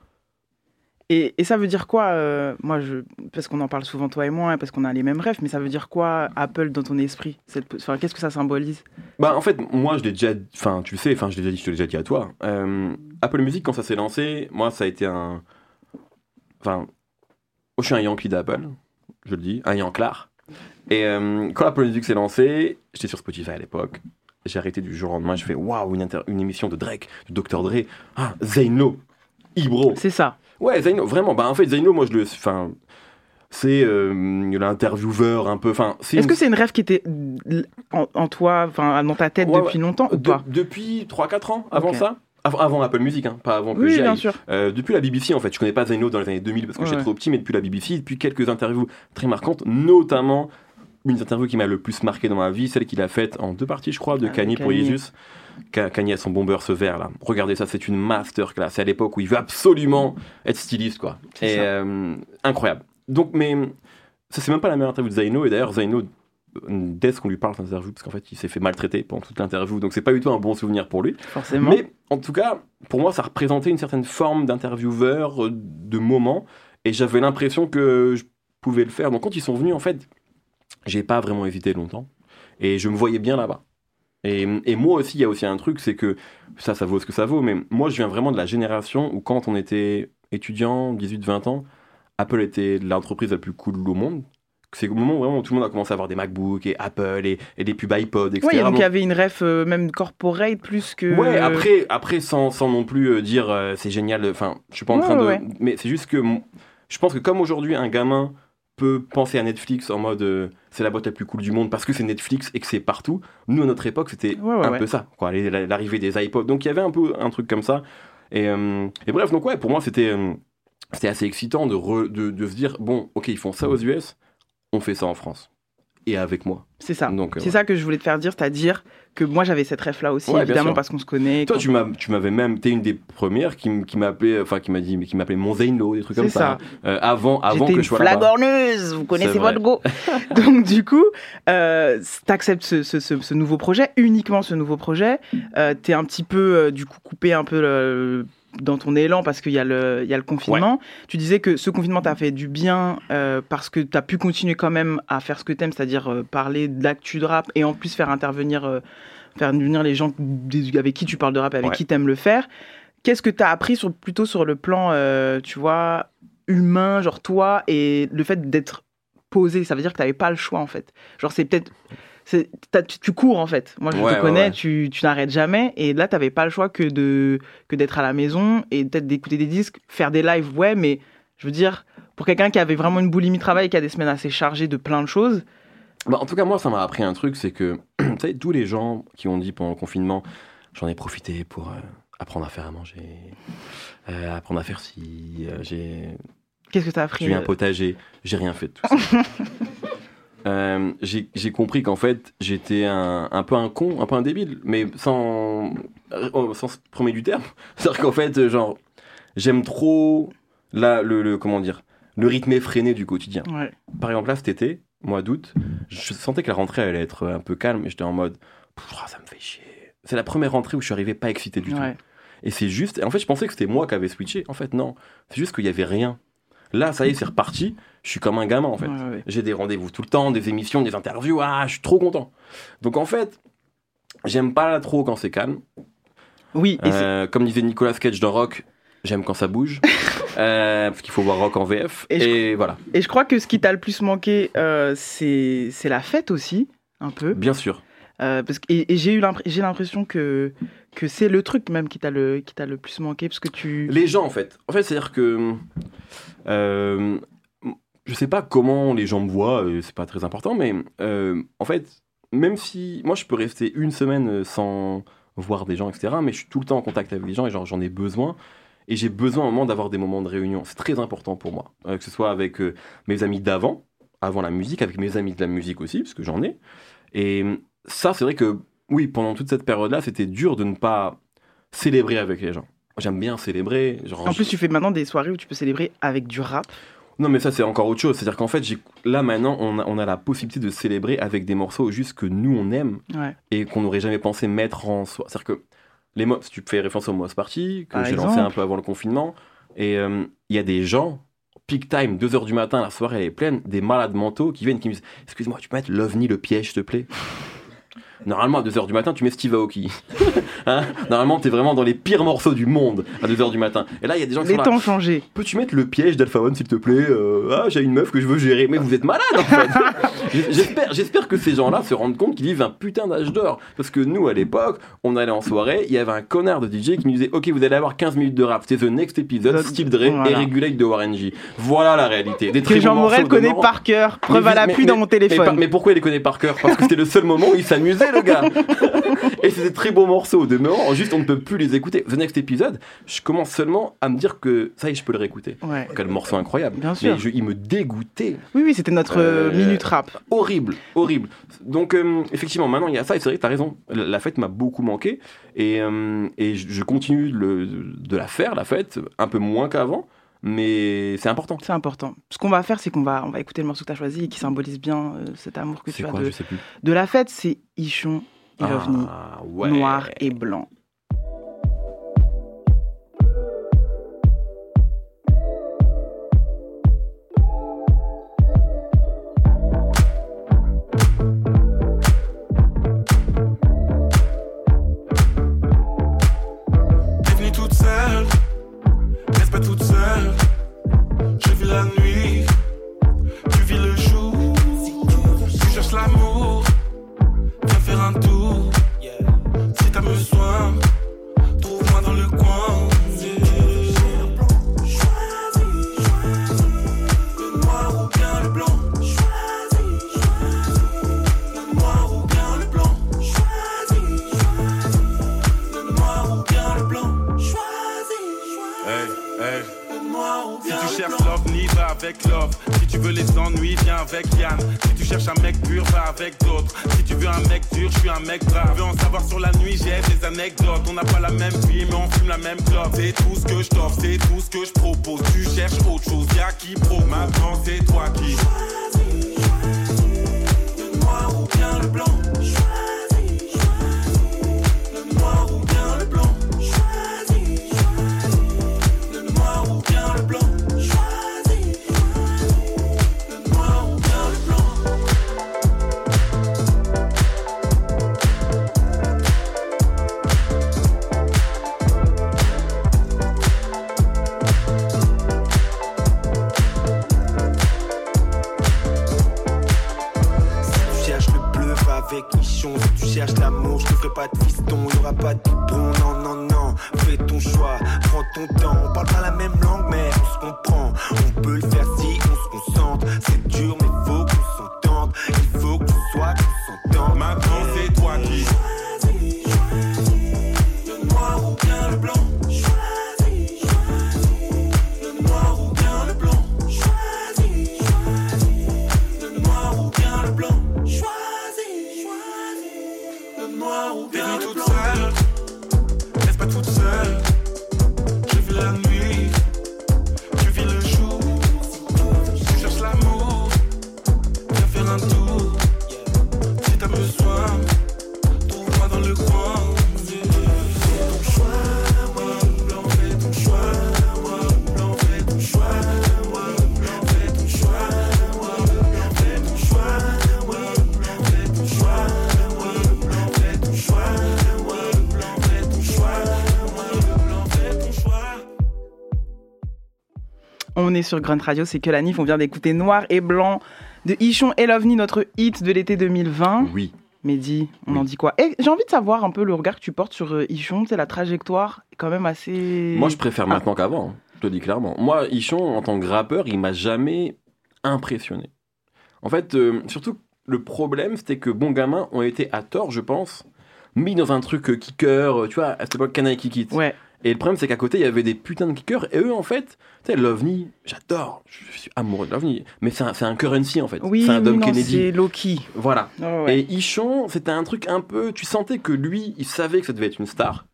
Et, et ça veut dire quoi euh, Moi, je, parce qu'on en parle souvent toi et moi, parce qu'on a les mêmes rêves, mais ça veut dire quoi Apple dans ton esprit enfin, Qu'est-ce que ça symbolise? Bah en fait, moi je l'ai déjà, enfin tu sais, enfin je l'ai déjà dit, je te l'ai déjà dit à toi. Euh, Apple Music quand ça s'est lancé, moi ça a été un, enfin, je suis un Yankee d'Apple, je le dis, un Yanklar. Et euh, quand Apple Music s'est lancé, j'étais sur Spotify à l'époque. J'ai arrêté du jour au lendemain. Je fais waouh une, émission de Drake, du Dr Dre, ah Zaynlo, Ibro. C'est ça. Ouais Zaynlo, vraiment. Bah en fait Zaynlo, moi je le, enfin, c'est euh, l'intervieweur un peu, enfin. Est-ce une- que c'est une rêve qui était en, en toi, enfin dans ta tête Ouais, depuis longtemps ou De- pas? Depuis 3-4 ans, avant ça? Avant, Apple Music, hein, pas avant que Oui, bien sûr. Euh, depuis la BBC, en fait. Je connais pas Zaino dans les années 2000 parce que Ouais, j'étais trop petit, mais depuis la BBC, depuis quelques interviews très marquantes, notamment une des interviews qui m'a le plus marqué dans ma vie, celle qu'il a faite en deux parties, je crois, de Avec Kanye pour. Jesus. Ka- Kanye a son bomber ce vert là. Regardez ça, c'est une masterclass. C'est à l'époque où il veut absolument être styliste, quoi. Et euh, incroyable. Donc, mais ça, c'est même pas la meilleure interview de Zaino. Et d'ailleurs, Zaino, dès qu'on lui parle dans cette interview, parce qu'en fait, il s'est fait maltraiter pendant toute l'interview, donc c'est pas du tout un bon souvenir pour lui. Forcément. Mais en tout cas, pour moi, ça représentait une certaine forme d'intervieweur, euh, de moment, et j'avais l'impression que je pouvais le faire. Donc quand ils sont venus, en fait, j'ai pas vraiment hésité longtemps, et je me voyais bien là-bas. Et, et moi aussi, il y a aussi un truc, c'est que ça, ça vaut ce que ça vaut, mais moi, je viens vraiment de la génération où quand on était étudiant, 18-20 ans, Apple était l'entreprise la plus cool au monde. C'est au moment où vraiment tout le monde a commencé à avoir des MacBooks et Apple et, et des pubs iPod, etc. Ouais, donc il y avait une ref euh, même corporate plus que. Ouais, après, après sans, sans non plus euh, dire euh, c'est génial, enfin, je suis pas en Ouais, train de. Mais c'est juste que je pense que comme aujourd'hui un gamin peut penser à Netflix en mode euh, c'est la boîte la plus cool du monde parce que c'est Netflix et que c'est partout, nous à notre époque c'était Ouais, ouais, un ouais. peu ça, quoi, l'arrivée des iPods. Donc il y avait un peu un truc comme ça. Et, euh, et bref, donc ouais, pour moi c'était euh, assez excitant de, re- de, de se dire bon, ok, ils font ça aux US, on fait ça en France. Et avec moi. C'est ça. Donc, euh, C'est ça que je voulais te faire dire, c'est-à-dire que moi j'avais cette ref là aussi, Ouais, évidemment parce qu'on se connaît. Toi, tu m'as, tu m'avais même, t'es une des premières qui, qui m'appelait, enfin qui m'a dit, qui m'appelait mon Zaino, des trucs comme ça. Euh, avant, avant J'étais que je sois là-bas. flagorneuse, vous connaissez votre go. Donc du coup, euh, t'acceptes ce, ce, ce, ce nouveau projet, uniquement ce nouveau projet. Euh, T'es un petit peu, euh, du coup, coupé un peu le- dans ton élan parce qu'il y, a le- il y a le confinement. Tu disais que ce confinement t'a fait du bien euh, parce que t'as pu continuer quand même à faire ce que t'aimes, c'est-à-dire euh, parler de l'actu de rap et en plus faire intervenir, euh, faire venir les gens avec qui tu parles de rap, et avec Ouais. qui t'aimes le faire. Qu'est-ce que t'as appris sur, plutôt sur le plan, tu vois, humain, genre toi, et le fait d'être posé, ça veut dire que t'avais pas le choix en fait. Genre c'est peut-être... Tu, tu cours en fait. Moi je Ouais, te connais, ouais. tu, tu n'arrêtes jamais. Et là t'avais pas le choix que de que d'être à la maison et peut-être d'écouter des disques, faire des lives, ouais, mais je veux dire, pour quelqu'un qui avait vraiment une boulimie de travail, qui a des semaines assez chargées de plein de choses, Bah, en tout cas, moi, ça m'a appris un truc, c'est que, tu sais, tous les gens qui ont dit pendant le confinement, j'en ai profité pour euh, apprendre à faire à manger, euh, apprendre à faire ci, euh, j'ai, qu'est-ce que t'as appris j'ai eu un potager, j'ai rien fait de tout ça. Euh, j'ai compris qu'en fait j'étais un, un peu un con, un peu un débile, mais sans, euh, au sens premier du terme. C'est-à-dire qu'en fait, euh, genre, j'aime trop la, le, le- comment dire, le rythme effréné du quotidien. Ouais. Par exemple, là cet été, mois d'août, je sentais que la rentrée allait être un peu calme et j'étais en mode, ah, ça me fait chier. C'est la première rentrée où je suis arrivé pas excité du Ouais. tout. Et c'est juste, en fait, je pensais que c'était moi qui avais switché. En fait, non. C'est juste qu'il y avait rien. Là, ça y est, c'est reparti. Je suis comme un gamin, en fait. Ouais, ouais. J'ai des rendez-vous tout le temps, des émissions, des interviews. Ah, je suis trop content. Donc, en fait, j'aime pas trop quand c'est calme. Oui, et c'est- Euh, comme disait Nicolas Cage dans Rock, j'aime quand ça bouge. Euh, parce qu'il faut voir Rock en VF. Et Et, je- voilà, Et je crois que ce qui t'a le plus manqué, euh, c'est c'est la fête aussi, un peu. bien sûr. Euh, parce que, et j'ai eu l'impression que, que c'est le truc même qui t'a le, le plus manqué, parce que tu... Les gens, en fait. En fait, c'est-à-dire que. euh, je sais pas comment les gens me voient, euh, c'est pas très important, mais euh, en fait, même si. Moi, je peux rester une semaine sans voir des gens, etc., mais je suis tout le temps en contact avec des gens et j'en ai besoin. Et j'ai besoin à un moment d'avoir des moments de réunion. C'est très important pour moi. Que ce soit avec mes amis d'avant, avant la musique, avec mes amis de la musique aussi, parce que j'en ai. Et ça, c'est vrai que, oui, pendant toute cette période-là, c'était dur de ne pas célébrer avec les gens. J'aime bien célébrer. Genre, En plus, tu fais maintenant des soirées où tu peux célébrer avec du rap. non, mais ça, c'est encore autre chose. C'est-à-dire qu'en fait, là, maintenant, on a, on a la possibilité de célébrer avec des morceaux juste que nous, on aime Ouais. et qu'on n'aurait jamais pensé mettre en soi. C'est-à-dire que les mots, si tu fais référence au Moss Party, que j'ai lancé un peu avant le confinement, et euh, il y a des gens, peak time, 2h du matin, la soirée elle est pleine, des malades mentaux qui viennent qui me disent Excuse-moi, tu peux mettre l'OVNI, le piège, s'il te plaît? Normalement, à 2h du matin, tu mets Steve Aoki. Hein Normalement, t'es vraiment dans les pires morceaux du monde à 2h du matin. Et là, il y a des gens qui Les sont là. temps ont changé. Peux-tu mettre le piège d'Alpha One, s'il te plaît? Euh, Ah, j'ai une meuf que je veux gérer. Mais vous êtes malade, en fait J'espère, j'espère que ces gens-là se rendent compte qu'ils vivent un putain d'âge d'or. Parce que nous, à l'époque, on allait en soirée, il y avait un connard de DJ qui nous disait Ok, vous allez avoir 15 minutes de rap, c'est The Next Episode, Steve Dre Voilà. et Regulate de Warren G. Voilà la réalité. Des très Que Jean Morel connaît par cœur. Mais Preuve à vous- l'appui mais- dans mais- mon Mais, téléphone. par- mais pourquoi il les connaît par cœur? Parce que c'était le seul moment où il s'amusait, le gars Et c'est des très beaux morceaux au demeurant, juste on ne peut plus les écouter. The Next Episode, je commence seulement à me dire que ça y est, je peux le réécouter. Ouais. Quel morceau incroyable. Bien sûr. Mais je- il me dégoûtait. Oui, oui, c'était notre euh, Euh, minute rap. Horrible, horrible. Donc, euh, effectivement, maintenant il y a ça, et c'est vrai que tu as raison. La, la fête m'a beaucoup manqué, et, euh, et je je continue le- de la faire, la fête, un peu moins qu'avant, mais c'est important. C'est important. Ce qu'on va faire, c'est qu'on va, on va écouter le morceau que tu as choisi et qui symbolise bien euh, cet amour que tu as de, de la fête. C'est Ichon et Ah, ouais. noir et blanc. Si tu veux les ennuis, viens avec Yann. Si tu cherches un mec pur, va avec d'autres. Si tu veux un mec dur, je suis un mec brave. Veux en savoir sur la nuit, j'ai des anecdotes. On n'a pas la même vie, mais on fume la même clope. C'est tout ce que je t'offre, c'est tout ce que je propose. Tu cherches autre chose, y'a qui pro. Maintenant, c'est toi qui. Le noir ou bien le blanc. On est sur Grunt Radio, c'est que la NIF. On vient d'écouter Noir et Blanc de Ichon et Lovni, notre hit de l'été 2020. Oui. Mehdi, on en dit quoi? Et j'ai envie de savoir un peu le regard que tu portes sur euh, Ichon. C'est la trajectoire est quand même assez. Moi, je préfère Ah. maintenant qu'avant, hein. je te dis clairement. Moi, Ichon, en tant que rappeur, il m'a jamais impressionné. En fait, euh, surtout, le problème, c'était que Bon Gamin ont été à tort, je pense, mis dans un truc kicker, euh, tu vois, à cette époque, Canaille Kikit. Ouais. Et le problème, c'est qu'à côté, il y avait des putains de kickers, et eux, en fait, tu sais, l'OVNI, j'adore, je suis amoureux de l'OVNI, mais c'est un, un currency, en fait. Oui, c'est un Dom Kennedy. c'est Loki. Voilà. Ouais, ouais. Et Ichon, c'était un truc un peu. Tu sentais que lui, il savait que ça devait être une star.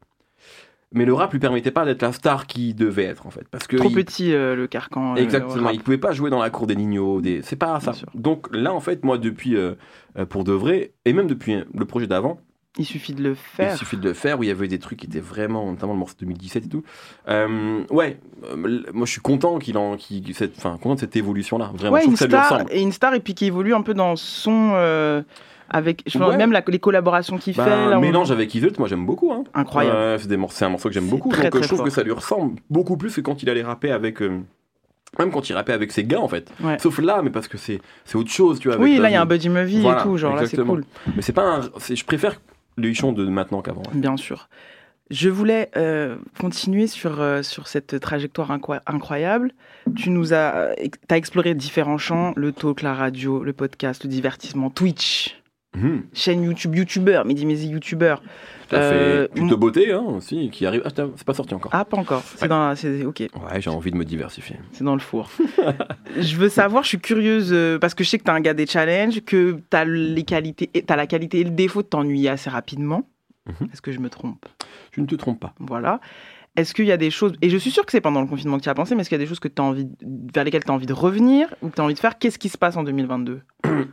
Mais le rap lui permettait pas d'être la star qu'il devait être, en fait. Parce que Trop il- petit euh, le carcan. euh, Exactement, rap. il pouvait pas jouer dans la cour des Nino, des... c'est pas ça. Donc là, en fait, moi, depuis, euh, euh, pour de vrai, et même depuis euh, le projet d'avant, Il suffit de le faire. il suffit de le faire, où il y avait des trucs qui étaient vraiment, notamment le morceau 2017 et tout. Euh, ouais, euh, moi je suis content qu'il en, qu'il- cette, enfin, content de cette évolution-là, vraiment. Ouais, je trouve une que ça lui ressemble. et une star, et puis qui évolue un peu dans son. euh, avec je pense Ouais. même la- les collaborations qu'il Bah, fait. là, on- mélange avec Isolde, moi j'aime beaucoup. Hein. Incroyable. C'est, un morceau que j'aime beaucoup. très, donc très je trouve fort. que ça lui ressemble beaucoup plus que quand il allait rapper avec. même quand il rappait avec ses gars en fait. Ouais. Sauf là, mais parce que c'est, c'est autre chose, tu vois. avec Oui, là, il y a un. Buddy Movie Voilà, et tout, genre là, c'est cool. Mais c'est pas un. je préfère de maintenant qu'avant. Bien sûr. Je voulais euh, continuer sur, euh, sur cette trajectoire incro- incroyable. Tu nous as, as exploré différents champs, le talk, la radio, le podcast, le divertissement, Twitch. Mhm. Chaîne YouTube, YouTuber, Mehdi Maizy, YouTuber. Tout à Euh, fait. Plutôt beauté, hein, aussi, qui arrive. Ah, c'est pas sorti encore. Ah, pas encore. C'est Ouais. dans. c'est- Ok, Ouais, j'ai envie de me diversifier. c'est dans le four. je veux savoir, je suis curieuse, euh, parce que je sais que t'es un gars des challenges, que t'as les qualités, t'as la qualité et le défaut de t'ennuyer assez rapidement. Mhm. Est-ce que je me trompe? Tu ne te trompes pas. Voilà. Est-ce qu'il y a des choses, et je suis sûre que c'est pendant le confinement que tu as pensé, mais est-ce qu'il y a des choses que as envie, vers lesquelles tu as envie de revenir ou que tu as envie de faire? Qu'est-ce qui se passe en 2022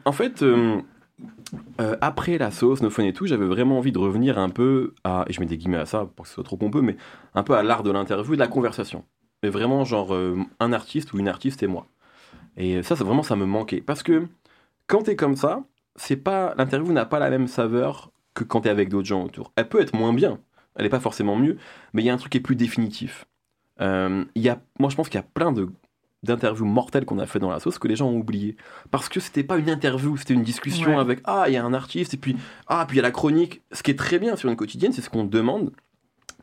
En fait, euh, euh, après la sauce, No Fun et tout, j'avais vraiment envie de revenir un peu à, et je mets des guillemets à ça pour que ce soit trop pompeux, mais un peu à l'art de l'interview et de la conversation. Mais vraiment, genre, euh, un artiste ou une artiste et moi. Et ça, c'est vraiment, ça me manquait. Parce que quand t'es comme ça, c'est pas, l'interview n'a pas la même saveur que quand t'es avec d'autres gens autour. Elle peut être moins bien, elle est pas forcément mieux, mais il y a un truc qui est plus définitif. Euh, y a, moi, je pense qu'il y a plein de d'interviews mortelles qu'on a fait dans la sauce que les gens ont oublié parce que c'était pas une interview c'était une discussion Ouais. avec ah il y a un artiste et puis ah puis il y a la chronique ce qui est très bien sur une quotidienne c'est ce qu'on demande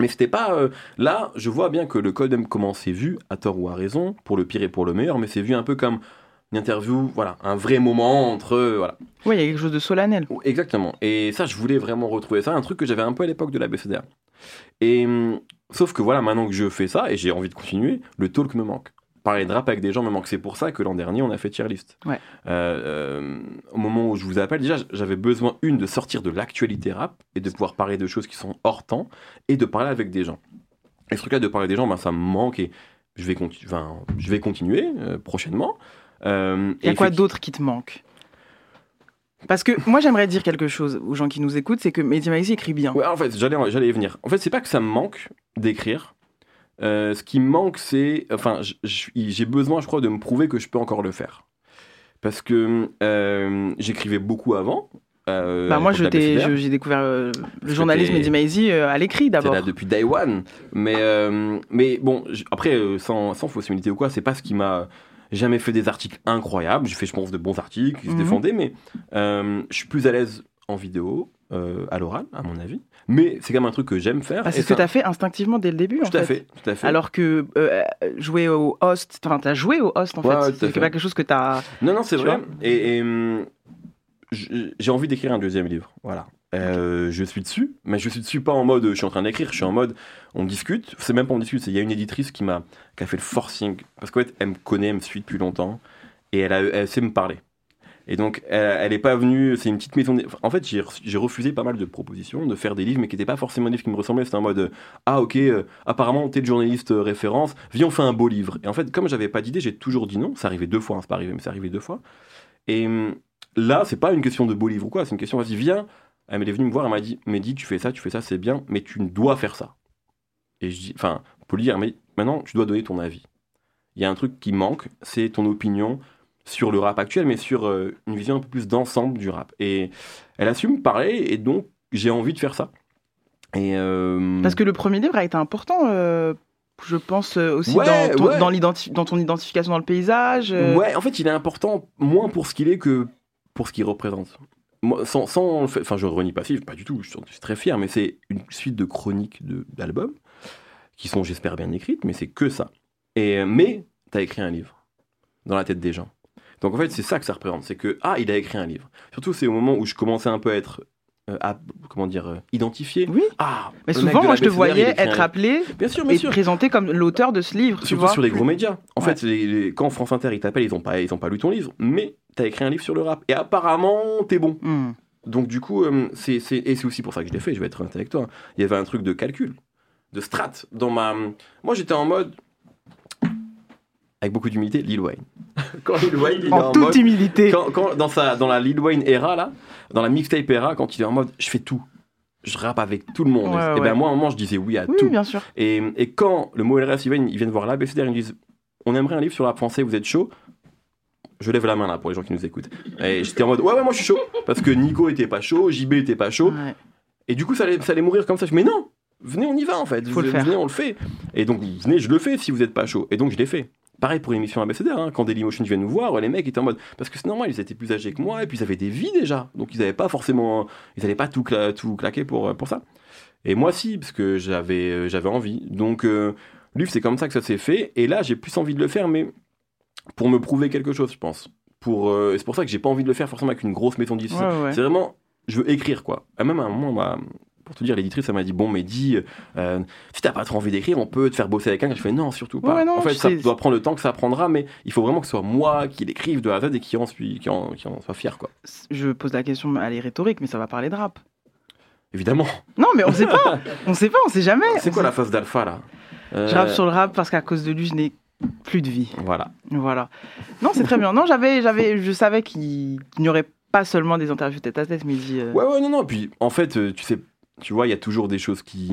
mais c'était pas euh, là je vois bien que le code comment c'est vu à tort ou à raison pour le pire et pour le meilleur mais c'est vu un peu comme une interview voilà un vrai moment entre euh, voilà Oui, il y a quelque chose de solennel. Exactement. Et ça, je voulais vraiment retrouver ça, un truc que j'avais un peu à l'époque de la BCDR. Et hum, sauf que voilà, maintenant que je fais ça et j'ai envie de continuer, le talk me manque. Parler de rap avec des gens me manque. C'est pour ça que l'an dernier, on a fait tier list. Ouais. Euh, euh, au moment où je vous appelle, déjà, j'avais besoin, une, de sortir de l'actualité rap et de pouvoir parler de choses qui sont hors temps et de parler avec des gens. Et ce truc-là de parler des gens, ben, ça me manque et je vais, je continuer euh, prochainement. Euh, Il y a quoi d'autre qui te manque? Parce que moi, j'aimerais dire quelque chose aux gens qui nous écoutent, c'est que Mehdi Maizy écrit bien. Ouais, en fait, j'allais, j'allais y venir. En fait, c'est pas que ça me manque d'écrire. Euh, ce qui me manque, c'est. Enfin, j'ai besoin, je crois, de me prouver que je peux encore le faire. Parce que euh, j'écrivais beaucoup avant. euh, bah, moi, j'ai découvert le journalisme euh, à l'écrit C'est d'abord. là depuis Day One. Mais, mais bon, après, sans, sans fausse humilité ou quoi, c'est pas ce qui m'a jamais fait des articles incroyables. J'ai fait, je pense, de bons articles qui se Mhm. défendaient, mais je suis plus à l'aise en vidéo, euh, à l'oral, à mon avis. Mais c'est quand même un truc que j'aime faire. Ah, c'est ce que tu as fait instinctivement dès le début, en Tout à fait, tout à fait. Alors que euh, jouer au host, enfin, t'as joué au host en Ouais, fait. C'est pas quelque chose que t'as. Non, non, c'est Tu vrai. Et, et, hum, j'ai envie d'écrire un deuxième livre. Voilà. Euh, je suis dessus, mais je suis dessus pas en mode je suis en train d'écrire, je suis en mode on discute. C'est même pas on discute, c'est il y a une éditrice qui m'a a fait le forcing parce qu'en fait elle me connaît, elle me suit depuis longtemps et elle, a, elle sait me parler. Et donc elle, elle est pas venue, c'est une petite maison. En fait j'ai refusé pas mal de propositions de faire des livres mais qui n'étaient pas forcément des livres qui me ressemblaient. C'était en mode ah ok euh, apparemment t'es le journaliste euh, référence, viens on fait un beau livre. Et en fait comme j'avais pas d'idée j'ai toujours dit non. Ça arrivait deux fois, hein, c'est pas arrivé mais c'est arrivé deux fois. Et hum, là, c'est pas une question de beau livre ou quoi, c'est une question, vas-y, viens. Elle est venue me voir, elle m'a dit, Mehdi, tu fais ça, tu fais ça, c'est bien, mais tu dois faire ça. Et je dis, enfin, pour lui dire, mais maintenant, tu dois donner ton avis. Il y a un truc qui manque, c'est ton opinion sur le rap actuel, mais sur euh, une vision un peu plus d'ensemble du rap. Et elle a su me parler, et donc, j'ai envie de faire ça. Et euh, Parce que le premier livre a été important, euh, je pense aussi Ouais, dans, ton, ouais. dans, ton identification dans le paysage. Ouais, en fait, il est important moins pour ce qu'il est que pour ce qu'il représente. Moi, sans, sans le fait- enfin, je renie pas si, pas du tout, je suis très fier, mais c'est une suite de chroniques de- d'albums qui sont, j'espère, bien écrites, mais c'est que ça. Et, mais t'as écrit un livre dans la tête des gens. Donc en fait, c'est ça que ça représente, c'est que, ah, il a écrit un livre. Surtout, c'est au moment où je commençais un peu à être, euh, à- comment dire, euh, identifié. Oui. Ah, Mais souvent, moi, je te voyais être appelé Bien sûr, bien et sûr. présenté comme l'auteur de ce livre. tu Surtout vois. sur les gros médias. En Ouais. fait, les- les- quand France Inter ils t'appellent, ils ont pas, ils ont pas lu ton livre, mais t'as écrit un livre sur le rap et apparemment t'es bon. Hmm. Donc du coup, euh, c'est, c'est- et c'est aussi pour ça que je l'ai fait. Je vais être honnête avec toi. Il y avait un truc de calcul, de strat dans ma. Moi, j'étais en mode avec beaucoup d'humilité, Lil Wayne. quand Lil Wayne, il est En en toute mode, humilité. quand, quand- dans sa, dans la Lil Wayne era là, dans la mixtape era, quand il est en mode, je fais tout. Je rappe avec tout le monde. Ouais, et ouais. ben moi, à un moment, je disais oui à Oui, tout. bien sûr. Et, et quand le mot LRS, ils viennent, ils viennent voir l'ABCDR, ils me disent On aimerait un livre sur rap français, vous êtes chaud? Je lève la main là pour les gens qui nous écoutent. Et j'étais en mode Ouais, ouais, moi je suis chaud. Parce que Nico était pas chaud, JB était pas chaud. Ouais. Et du coup, ça allait, ça allait mourir comme ça. Je dis, Mais non Venez, on y va en fait. Faut le faire. venez, on le fait. Et donc, venez, je le fais si vous êtes pas chaud. Et donc, je l'ai fait. Pareil pour l'émission ABCDR, hein. quand Dailymotion vient nous voir, les mecs étaient en mode. Parce que c'est normal, ils étaient plus âgés que moi, et puis ils avaient des vies déjà. Donc ils avaient pas forcément. Ils allaient pas tout, cla- tout claquer pour, pour ça. Et moi, si, parce que j'avais euh, j'avais envie. Donc, euh, Luf, c'est comme ça que ça s'est fait. Et là, j'ai plus envie de le faire, mais pour me prouver quelque chose, je pense. Pour, euh, c'est pour ça que j'ai pas envie de le faire forcément avec une grosse maison d'édition. Ouais, ouais. C'est vraiment je veux écrire quoi. Et même à un moment, bah, pour te dire, l'éditrice, elle m'a dit Bon, mais dis, euh, si t'as pas trop envie d'écrire, on peut te faire bosser avec quelqu'un. Je fais Non, surtout pas. Ouais, non, en fait, ça sais. doit prendre le temps que ça prendra, mais il faut vraiment que ce soit moi qui l'écrive de A à Z et qui en, suis, qui en, qui en soit fier, quoi. Je pose la question, elle est rhétorique, mais ça va parler de rap. Évidemment. Non, mais on sait pas. on sait pas, on sait jamais. C'est quoi sait- la phase d'alpha là? Euh, Je rappe sur le rap parce qu'à cause de lui, je n'ai plus de vie. Voilà. Voilà. Non, c'est très bien. Non, j'avais, j'avais, je savais qu'il n'y aurait pas seulement des interviews tête à tête, mais il dit. euh, Ouais, ouais, non, non. Puis en fait, euh, tu sais, tu vois, il y a toujours des choses qui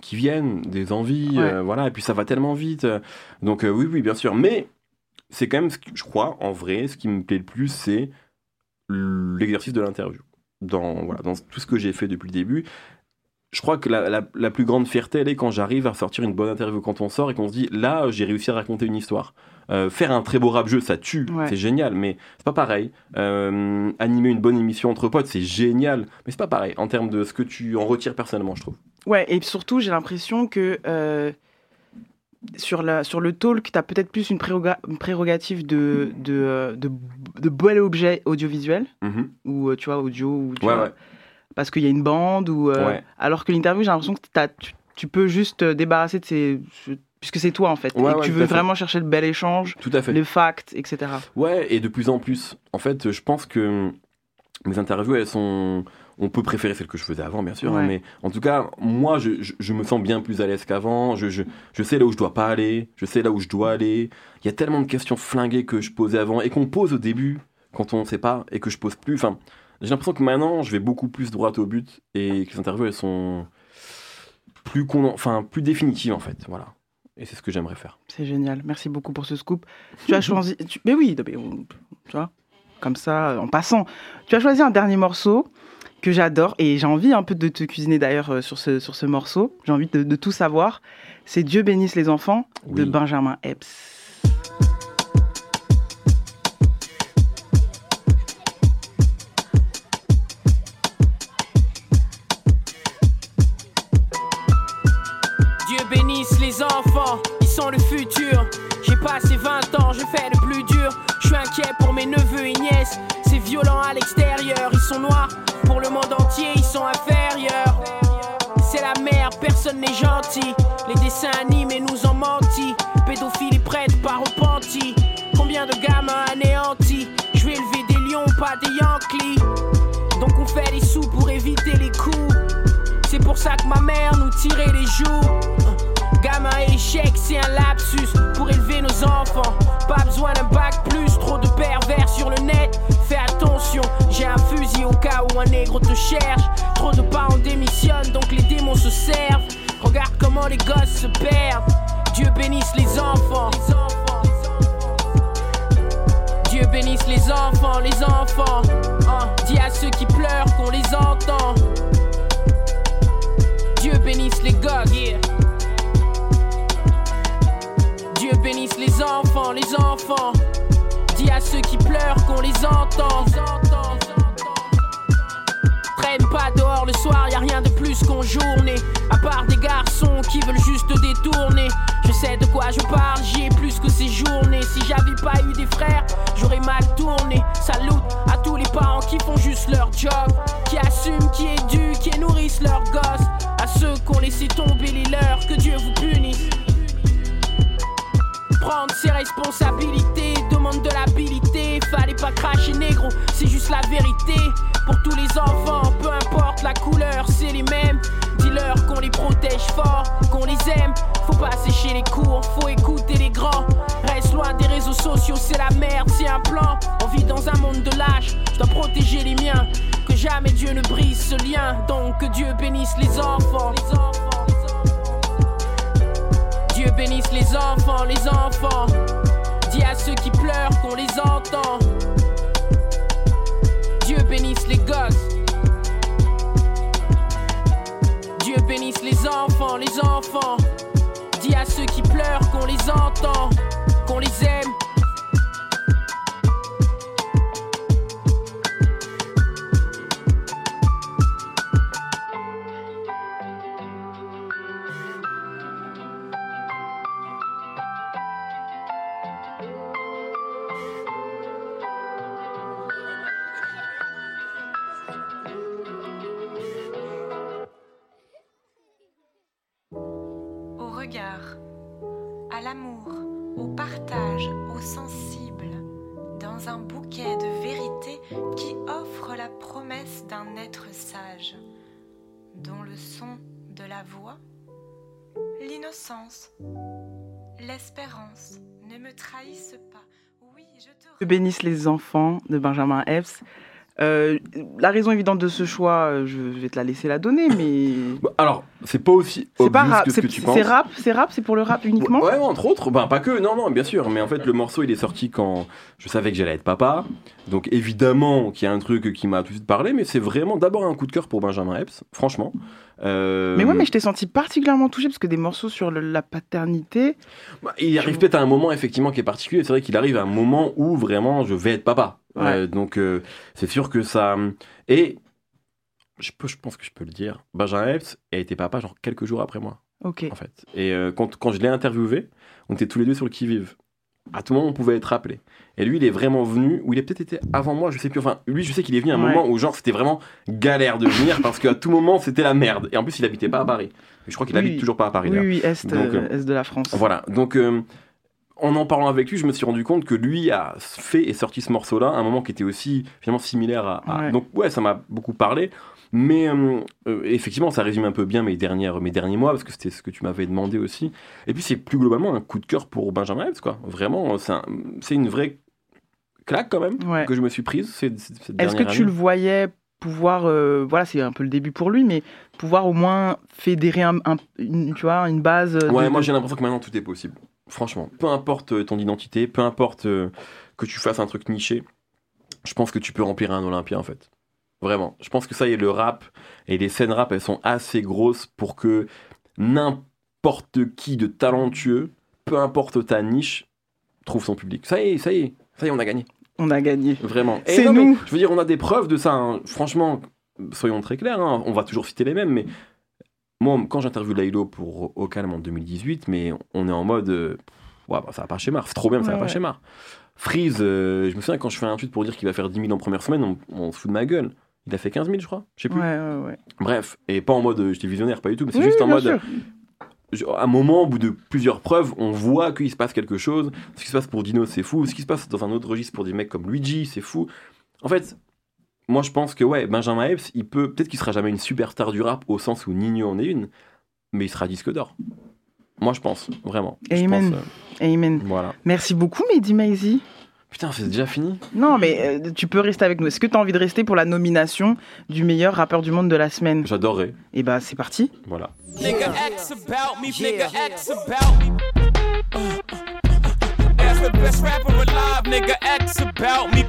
qui viennent, des envies, Ouais. euh, voilà. Et puis ça va tellement vite. euh, Donc euh, oui, oui, bien sûr. Mais c'est quand même, ce que je crois, en vrai, ce qui me plaît le plus, c'est l'exercice de l'interview. Dans voilà, dans tout ce que j'ai fait depuis le début. Je crois que la, la- la plus grande fierté, elle est quand j'arrive à sortir une bonne interview, quand on sort et qu'on se dit, là, j'ai réussi à raconter une histoire. Euh, faire un très beau rap jeu, ça tue, Ouais. c'est génial, mais c'est pas pareil. Euh, animer une bonne émission entre potes, c'est génial, mais c'est pas pareil en termes de ce que tu en retires personnellement, je trouve. Ouais, et surtout, j'ai l'impression que euh, sur, la, sur le talk, tu as peut-être plus une, préroga- une prérogative de, de, de, de bel objet audiovisuel, Mhm. ou tu vois, audio, ou tu Ouais, vois, ouais. parce qu'il y a une bande, ou, alors que l'interview, j'ai l'impression que t'as- tu, tu peux juste te débarrasser de ces. Puisque c'est toi en fait, Ouais, et ouais, que tu veux vraiment chercher le bel échange, Tout à fait. les facts, etc. Ouais, et de plus en plus. En fait, je pense que mes interviews, elles sont. On peut préférer celles que je faisais avant, bien sûr, hein, mais en tout cas, moi, je, je- je me sens bien plus à l'aise qu'avant. Je, je, je sais là où je dois pas aller, je sais là où je dois aller. Il y a tellement de questions flinguées que je posais avant et qu'on pose au début quand on ne sait pas et que je pose plus. Enfin, j'ai l'impression que maintenant, je vais beaucoup plus droit au but et que les interviews, elles sont plus, enfin, plus définitives, en fait. Voilà. Et c'est ce que j'aimerais faire. C'est génial. Merci beaucoup pour ce scoop. Tu as choisi. tu- Mais oui, non, mais on- tu vois, comme ça, en passant. Tu as choisi un dernier morceau que j'adore et j'ai envie un peu de te cuisiner d'ailleurs euh, sur ce, sur ce morceau. J'ai envie de, de tout savoir. C'est Dieu bénisse les enfants de. Benjamin Epps. Les joues. Gamin échec, c'est un lapsus pour élever nos enfants. Pas besoin d'un bac plus, trop de pervers sur le net. Fais attention, j'ai un fusil au cas où un nègre te cherche. Trop de parents démissionnent, donc les démons se servent. Regarde comment les gosses se perdent. Dieu bénisse les enfants. Dieu bénisse les enfants, les enfants. Hein, dis à ceux qui pleurent qu'on les entend. Dieu bénisse les gosses. Dieu bénisse les enfants, les enfants. Dis à ceux qui pleurent qu'on les entend. Traîne pas dehors le soir, y a rien de plus qu'en journée. À part des garçons qui veulent juste détourner. Je sais de quoi je parle, j'y ai plus que ces journées. Si j'avais pas eu des frères, j'aurais mal tourné. Salut qui font juste leur job. Qui assument, qui éduquent, qui nourrissent leurs gosses. À ceux qui ont laissé tomber les leurs, que Dieu vous punisse. Prendre ses responsabilités demande de l'habilité. Fallait pas cracher négro, c'est juste la vérité. Pour tous les enfants, peu importe la couleur, c'est les mêmes. Qu'on les protège fort, qu'on les aime. Faut pas sécher les cours, faut écouter les grands. Reste loin des réseaux sociaux, c'est la merde, c'est un plan. On vit dans un monde de lâches, je dois protéger les miens. Que jamais Dieu ne brise ce lien, donc que Dieu bénisse les enfants. Les enfants. Dieu bénisse les enfants, les enfants. Dis à ceux qui pleurent qu'on les entend. Dieu bénisse les gosses. Bénisse les enfants, les enfants. Dis à ceux qui pleurent qu'on les entend, qu'on les aime. L'espérance ne me trahissent pas. Oui, je te Que bénissent les enfants de Benjamin Epps. Euh, la raison évidente de ce choix, euh, je vais te la laisser la donner, mais. Bah, Alors, c'est pas aussi C'est pas rap, c'est rap, c'est rap, c'est pour le rap uniquement? Ouais, entre autres, ben pas que, non, non, bien sûr, mais en fait le morceau il est sorti quand je savais que j'allais être papa, donc évidemment qu'il y a un truc qui m'a tout de suite parlé, mais c'est vraiment d'abord un coup de cœur pour Benjamin Epps, franchement. Euh, Mais ouais, mais je t'ai senti particulièrement touché parce que des morceaux sur le- la paternité. Bah, Il arrive peut-être à un moment effectivement qui est particulier. C'est vrai qu'il arrive à un moment où vraiment je vais être papa. Ouais. Euh, donc euh, c'est sûr que ça. Et je, peux, je pense que je peux le dire. Benjamin Epps a été papa genre quelques jours après moi. Ok. En fait. Et quand, quand je l'ai interviewé, on était tous les deux sur le qui-vive. À tout moment, on pouvait être rappelé. Et lui, il est vraiment venu, ou il est peut-être été avant moi, je sais plus. Enfin, lui, je sais qu'il est venu à un Ouais. moment où, genre, c'était vraiment galère de venir parce qu'à tout moment, c'était la merde. Et en plus, il habitait pas à Paris. Et je crois qu'il Oui. habite toujours pas à Paris. Oui, oui, Est, Donc, euh, Est de la France. Voilà, donc euh, en en parlant avec lui, je me suis rendu compte que lui a fait et sorti ce morceau-là à un moment qui était aussi finalement similaire à. à- Ouais. Donc ouais, ça m'a beaucoup parlé. Mais euh, euh, effectivement, ça résume un peu bien mes, dernières, mes derniers mois, parce que c'était ce que tu m'avais demandé aussi. Et puis c'est plus globalement un coup de cœur pour Benjamin Epps, quoi. Vraiment, c'est un- c'est une vraie claque quand même Ouais. que je me suis prise cette, cette Est-ce que tu le voyais pouvoir, euh, voilà, c'est un peu le début pour lui, mais pouvoir au moins fédérer un, un- une, tu vois, une base. de- Ouais, moi de- j'ai l'impression que maintenant tout est possible. Franchement, peu importe euh, ton identité, peu importe euh, que tu fasses un truc niché, je pense que tu peux remplir un Olympia en fait. Vraiment. Je pense que ça y est, le rap et les scènes rap, elles sont assez grosses pour que n'importe qui de talentueux, peu importe ta niche, trouve son public. Ça y est, ça y est, ça y est, on a gagné. On a gagné. Vraiment. C'est mais nous. je veux dire, on a des preuves de ça. hein. Franchement, soyons très clairs. hein. On va toujours citer les mêmes, mais moi, quand j'interviewe Laylo pour Au Calme en 2018, mais on est en mode. euh, ouais, bah, ça va pas chez Mar. C'est trop bien, mais ça Ouais, va pas chez Mar. Freeze, euh, je me souviens quand je fais un tweet pour dire qu'il va faire 10 000 en première semaine, on, on se fout de ma gueule. Il a fait 15 000, je crois. Je sais plus. Ouais, ouais, ouais. Bref, et pas en mode euh, j'étais visionnaire, pas du tout, mais c'est Oui, juste en mode. sûr. je- À un moment, au bout de plusieurs preuves, on voit qu'il se passe quelque chose. Ce qui se passe pour Dino, c'est fou. Ce qui se passe dans un autre registre pour des mecs comme Luigi, c'est fou. En fait, moi je pense que ouais, Benjamin Epps, il peut. Peut-être qu'il sera jamais une superstar du rap au sens où Nino en est une, mais il sera disque d'or. Moi je pense, vraiment. Je Amen. pense, euh, Amen. voilà. Merci beaucoup, Mehdi Maizi. Putain, c'est déjà fini Non, mais euh, tu peux rester avec nous. Est-ce que tu as envie de rester pour la nomination du meilleur rappeur du monde de la semaine? J'adorerais. Et bah, c'est parti. Voilà. Nigga X about me, nigga X about me. Ask the best rapper alive, nigga X about me.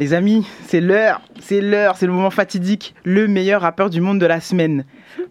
Les amis, c'est l'heure, c'est l'heure, c'est le moment fatidique, le meilleur rappeur du monde de la semaine.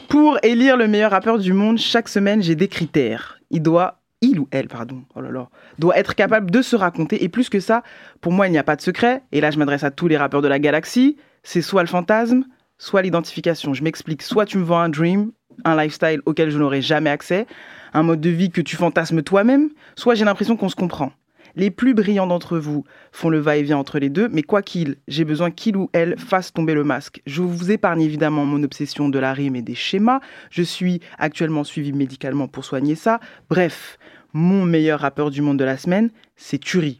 Pour élire le meilleur rappeur du monde, chaque semaine, j'ai des critères. Il doit, il ou elle, pardon, oh là là, doit être capable de se raconter. Et plus que ça, pour moi, il n'y a pas de secret. Et là, je m'adresse à tous les rappeurs de la galaxie. C'est soit le fantasme, soit l'identification. Je m'explique. Soit tu me vends un dream, un lifestyle auquel je n'aurai jamais accès, un mode de vie que tu fantasmes toi-même, soit j'ai l'impression qu'on se comprend. Les plus brillants d'entre vous font le va-et-vient entre les deux, mais quoi qu'il, j'ai besoin qu'il ou elle fasse tomber le masque. Je vous épargne évidemment mon obsession de la rime et des schémas. Je suis actuellement suivi médicalement pour soigner ça. Bref, mon meilleur rappeur du monde de la semaine, c'est Turi.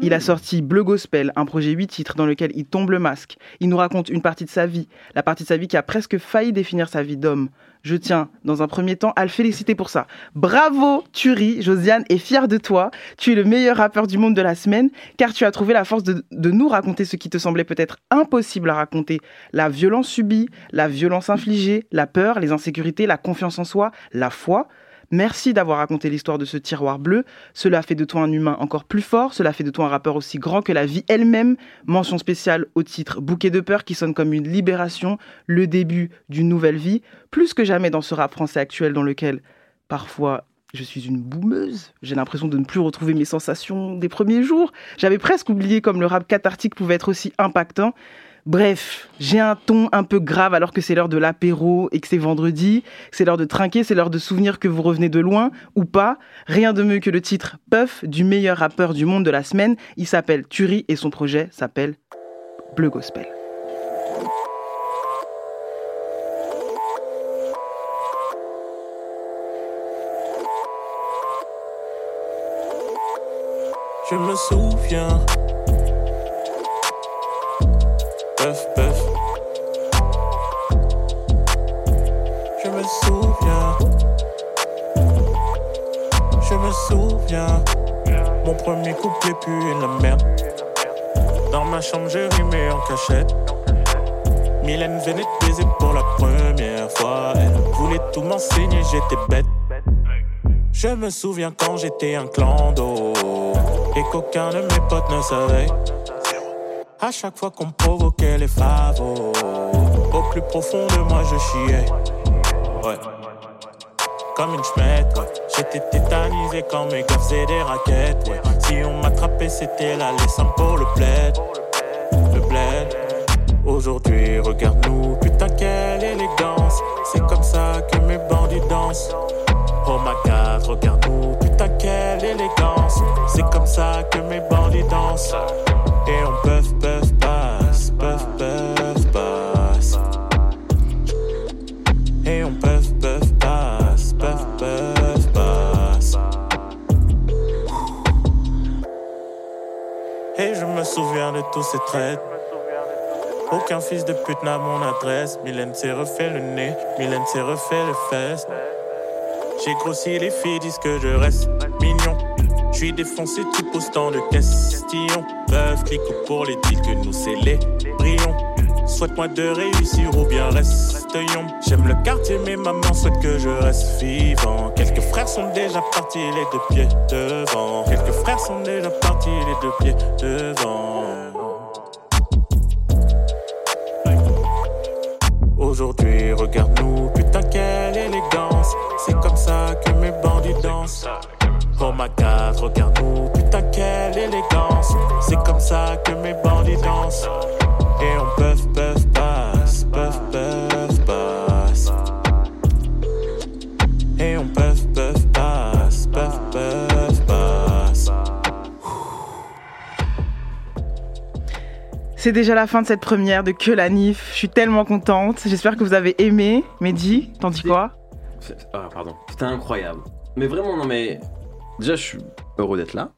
Il a sorti Bleu Gospel, un projet 8 titres dans lequel il tombe le masque. Il nous raconte une partie de sa vie, la partie de sa vie qui a presque failli définir sa vie d'homme. Je tiens, dans un premier temps, à le féliciter pour ça. Bravo, Turi, Josiane est fière de toi. Tu es le meilleur rappeur du monde de la semaine, car tu as trouvé la force de, de nous raconter ce qui te semblait peut-être impossible à raconter. La violence subie, la violence infligée, la peur, les insécurités, la confiance en soi, la foi. Merci d'avoir raconté l'histoire de ce tiroir bleu. Cela fait de toi un humain encore plus fort. Cela fait de toi un rappeur aussi grand que la vie elle-même. Mention spéciale au titre Bouquet de peur qui sonne comme une libération, le début d'une nouvelle vie. Plus que jamais dans ce rap français actuel dans lequel parfois je suis une boumeuse. J'ai l'impression de ne plus retrouver mes sensations des premiers jours. J'avais presque oublié comme le rap cathartique pouvait être aussi impactant. Bref, j'ai un ton un peu grave alors que c'est l'heure de l'apéro et que c'est vendredi, c'est l'heure de trinquer, c'est l'heure de souvenir que vous revenez de loin ou pas. Rien de mieux que le titre Puff du meilleur rappeur du monde de la semaine. Il s'appelle Turi et son projet s'appelle Bleu Gospel. Je me souviens Mon premier couplet puait la merde. Dans ma chambre, je rimais en cachette. Mylène venait de baiser pour la première fois. Elle voulait tout m'enseigner, j'étais bête. Je me souviens quand j'étais un clando et qu'aucun de mes potes ne savait. À chaque fois qu'on provoquait les favos, au plus profond de moi je chiais. Ouais. Comme une chmette, ouais. J'étais tétanisé quand mes gars faisaient des raquettes, ouais. Si on m'attrapait, c'était la laissant pour le bled. Le bled. Aujourd'hui, regarde-nous, putain, quelle élégance. C'est comme ça que mes bandits dansent. Oh my god, regarde-nous, putain, quelle élégance. C'est comme ça que mes bandits dansent. Et on puff, puff, souviens de tous ces traits. Aucun fils de pute n'a mon adresse. Mylène s'est refait le nez, Mylène s'est refait les fesses. J'ai grossi, les filles disent que je reste mignon. Je suis défoncé, tu poses tant de questions. Peuvent cliquer pour les deals que nous célébrions. Souhaite-moi de réussir ou bien reste J'aime le quartier, mais maman souhaite que je reste vivant. Quelques frères sont déjà partis, les deux pieds devant. Quelques frères sont déjà partis, les deux pieds devant. Aujourd'hui, regarde-nous, putain, quelle élégance. C'est comme ça que mes bandits dansent. Oh my god, regarde-nous, putain, quelle élégance. C'est comme ça que mes bandits dansent. Et on puff, C'est déjà la fin de cette première de Que la Nif. Je suis tellement contente. J'espère que vous avez aimé. Mehdi, t'en dis quoi? Ah, pardon. C'était incroyable. Mais vraiment, non, mais. Déjà, je suis heureux d'être là.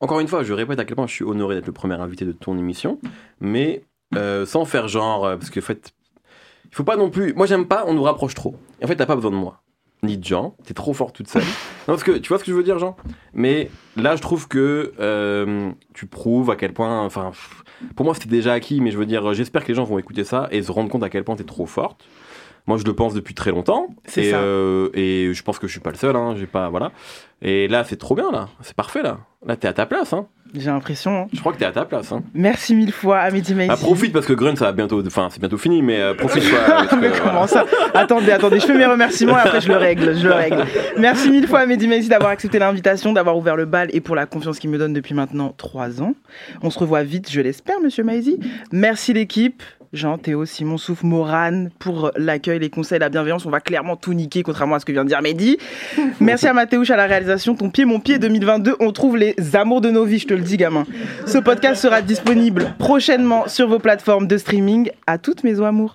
Encore une fois, je répète à quel point je suis honoré d'être le premier invité de ton émission. Mais euh, sans faire genre. euh, Parce que, en fait, il faut pas non plus. Moi, j'aime pas, on nous rapproche trop. Et en fait, t'as pas besoin de moi. Ni de Jean. T'es trop fort toute seule. non, parce que tu vois ce que je veux dire, Jean? Mais là, je trouve que euh, tu prouves à quel point. Enfin, pff, pour moi, c'était déjà acquis, mais je veux dire, j'espère que les gens vont écouter ça et se rendre compte à quel point t'es trop forte. Moi, je le pense depuis très longtemps. C'est et, ça. euh, et je pense que je suis pas le seul. Hein, j'ai pas, voilà. Et là, c'est trop bien, là. C'est parfait, là. Là, t'es à ta place. Hein. J'ai l'impression. hein. Je crois que t'es à ta place. Hein. Merci mille fois à Mehdi Maizi. Ah, profite parce que Grunt, ça va bientôt. Enfin, c'est bientôt fini, mais euh, profite. quoi, que, Mais voilà. comment ça? Attendez, attendez, je fais mes remerciements et après je le règle, je le règle. Merci mille fois à Mehdi Maizi d'avoir accepté l'invitation, d'avoir ouvert le bal et pour la confiance qu'il me donne depuis maintenant trois ans. On se revoit vite, je l'espère, monsieur Maizi. Merci l'équipe. Jean, Théo, Simon, Souf, Morane pour l'accueil, les conseils, la bienveillance. On va clairement tout niquer, contrairement à ce que vient de dire Mehdi. Merci à Mathéouche à la réalisation. Ton pied, mon pied 2022. On trouve les amours de nos vies, je te le dis, gamin. Ce podcast sera disponible prochainement sur vos plateformes de streaming. À toutes mes amours.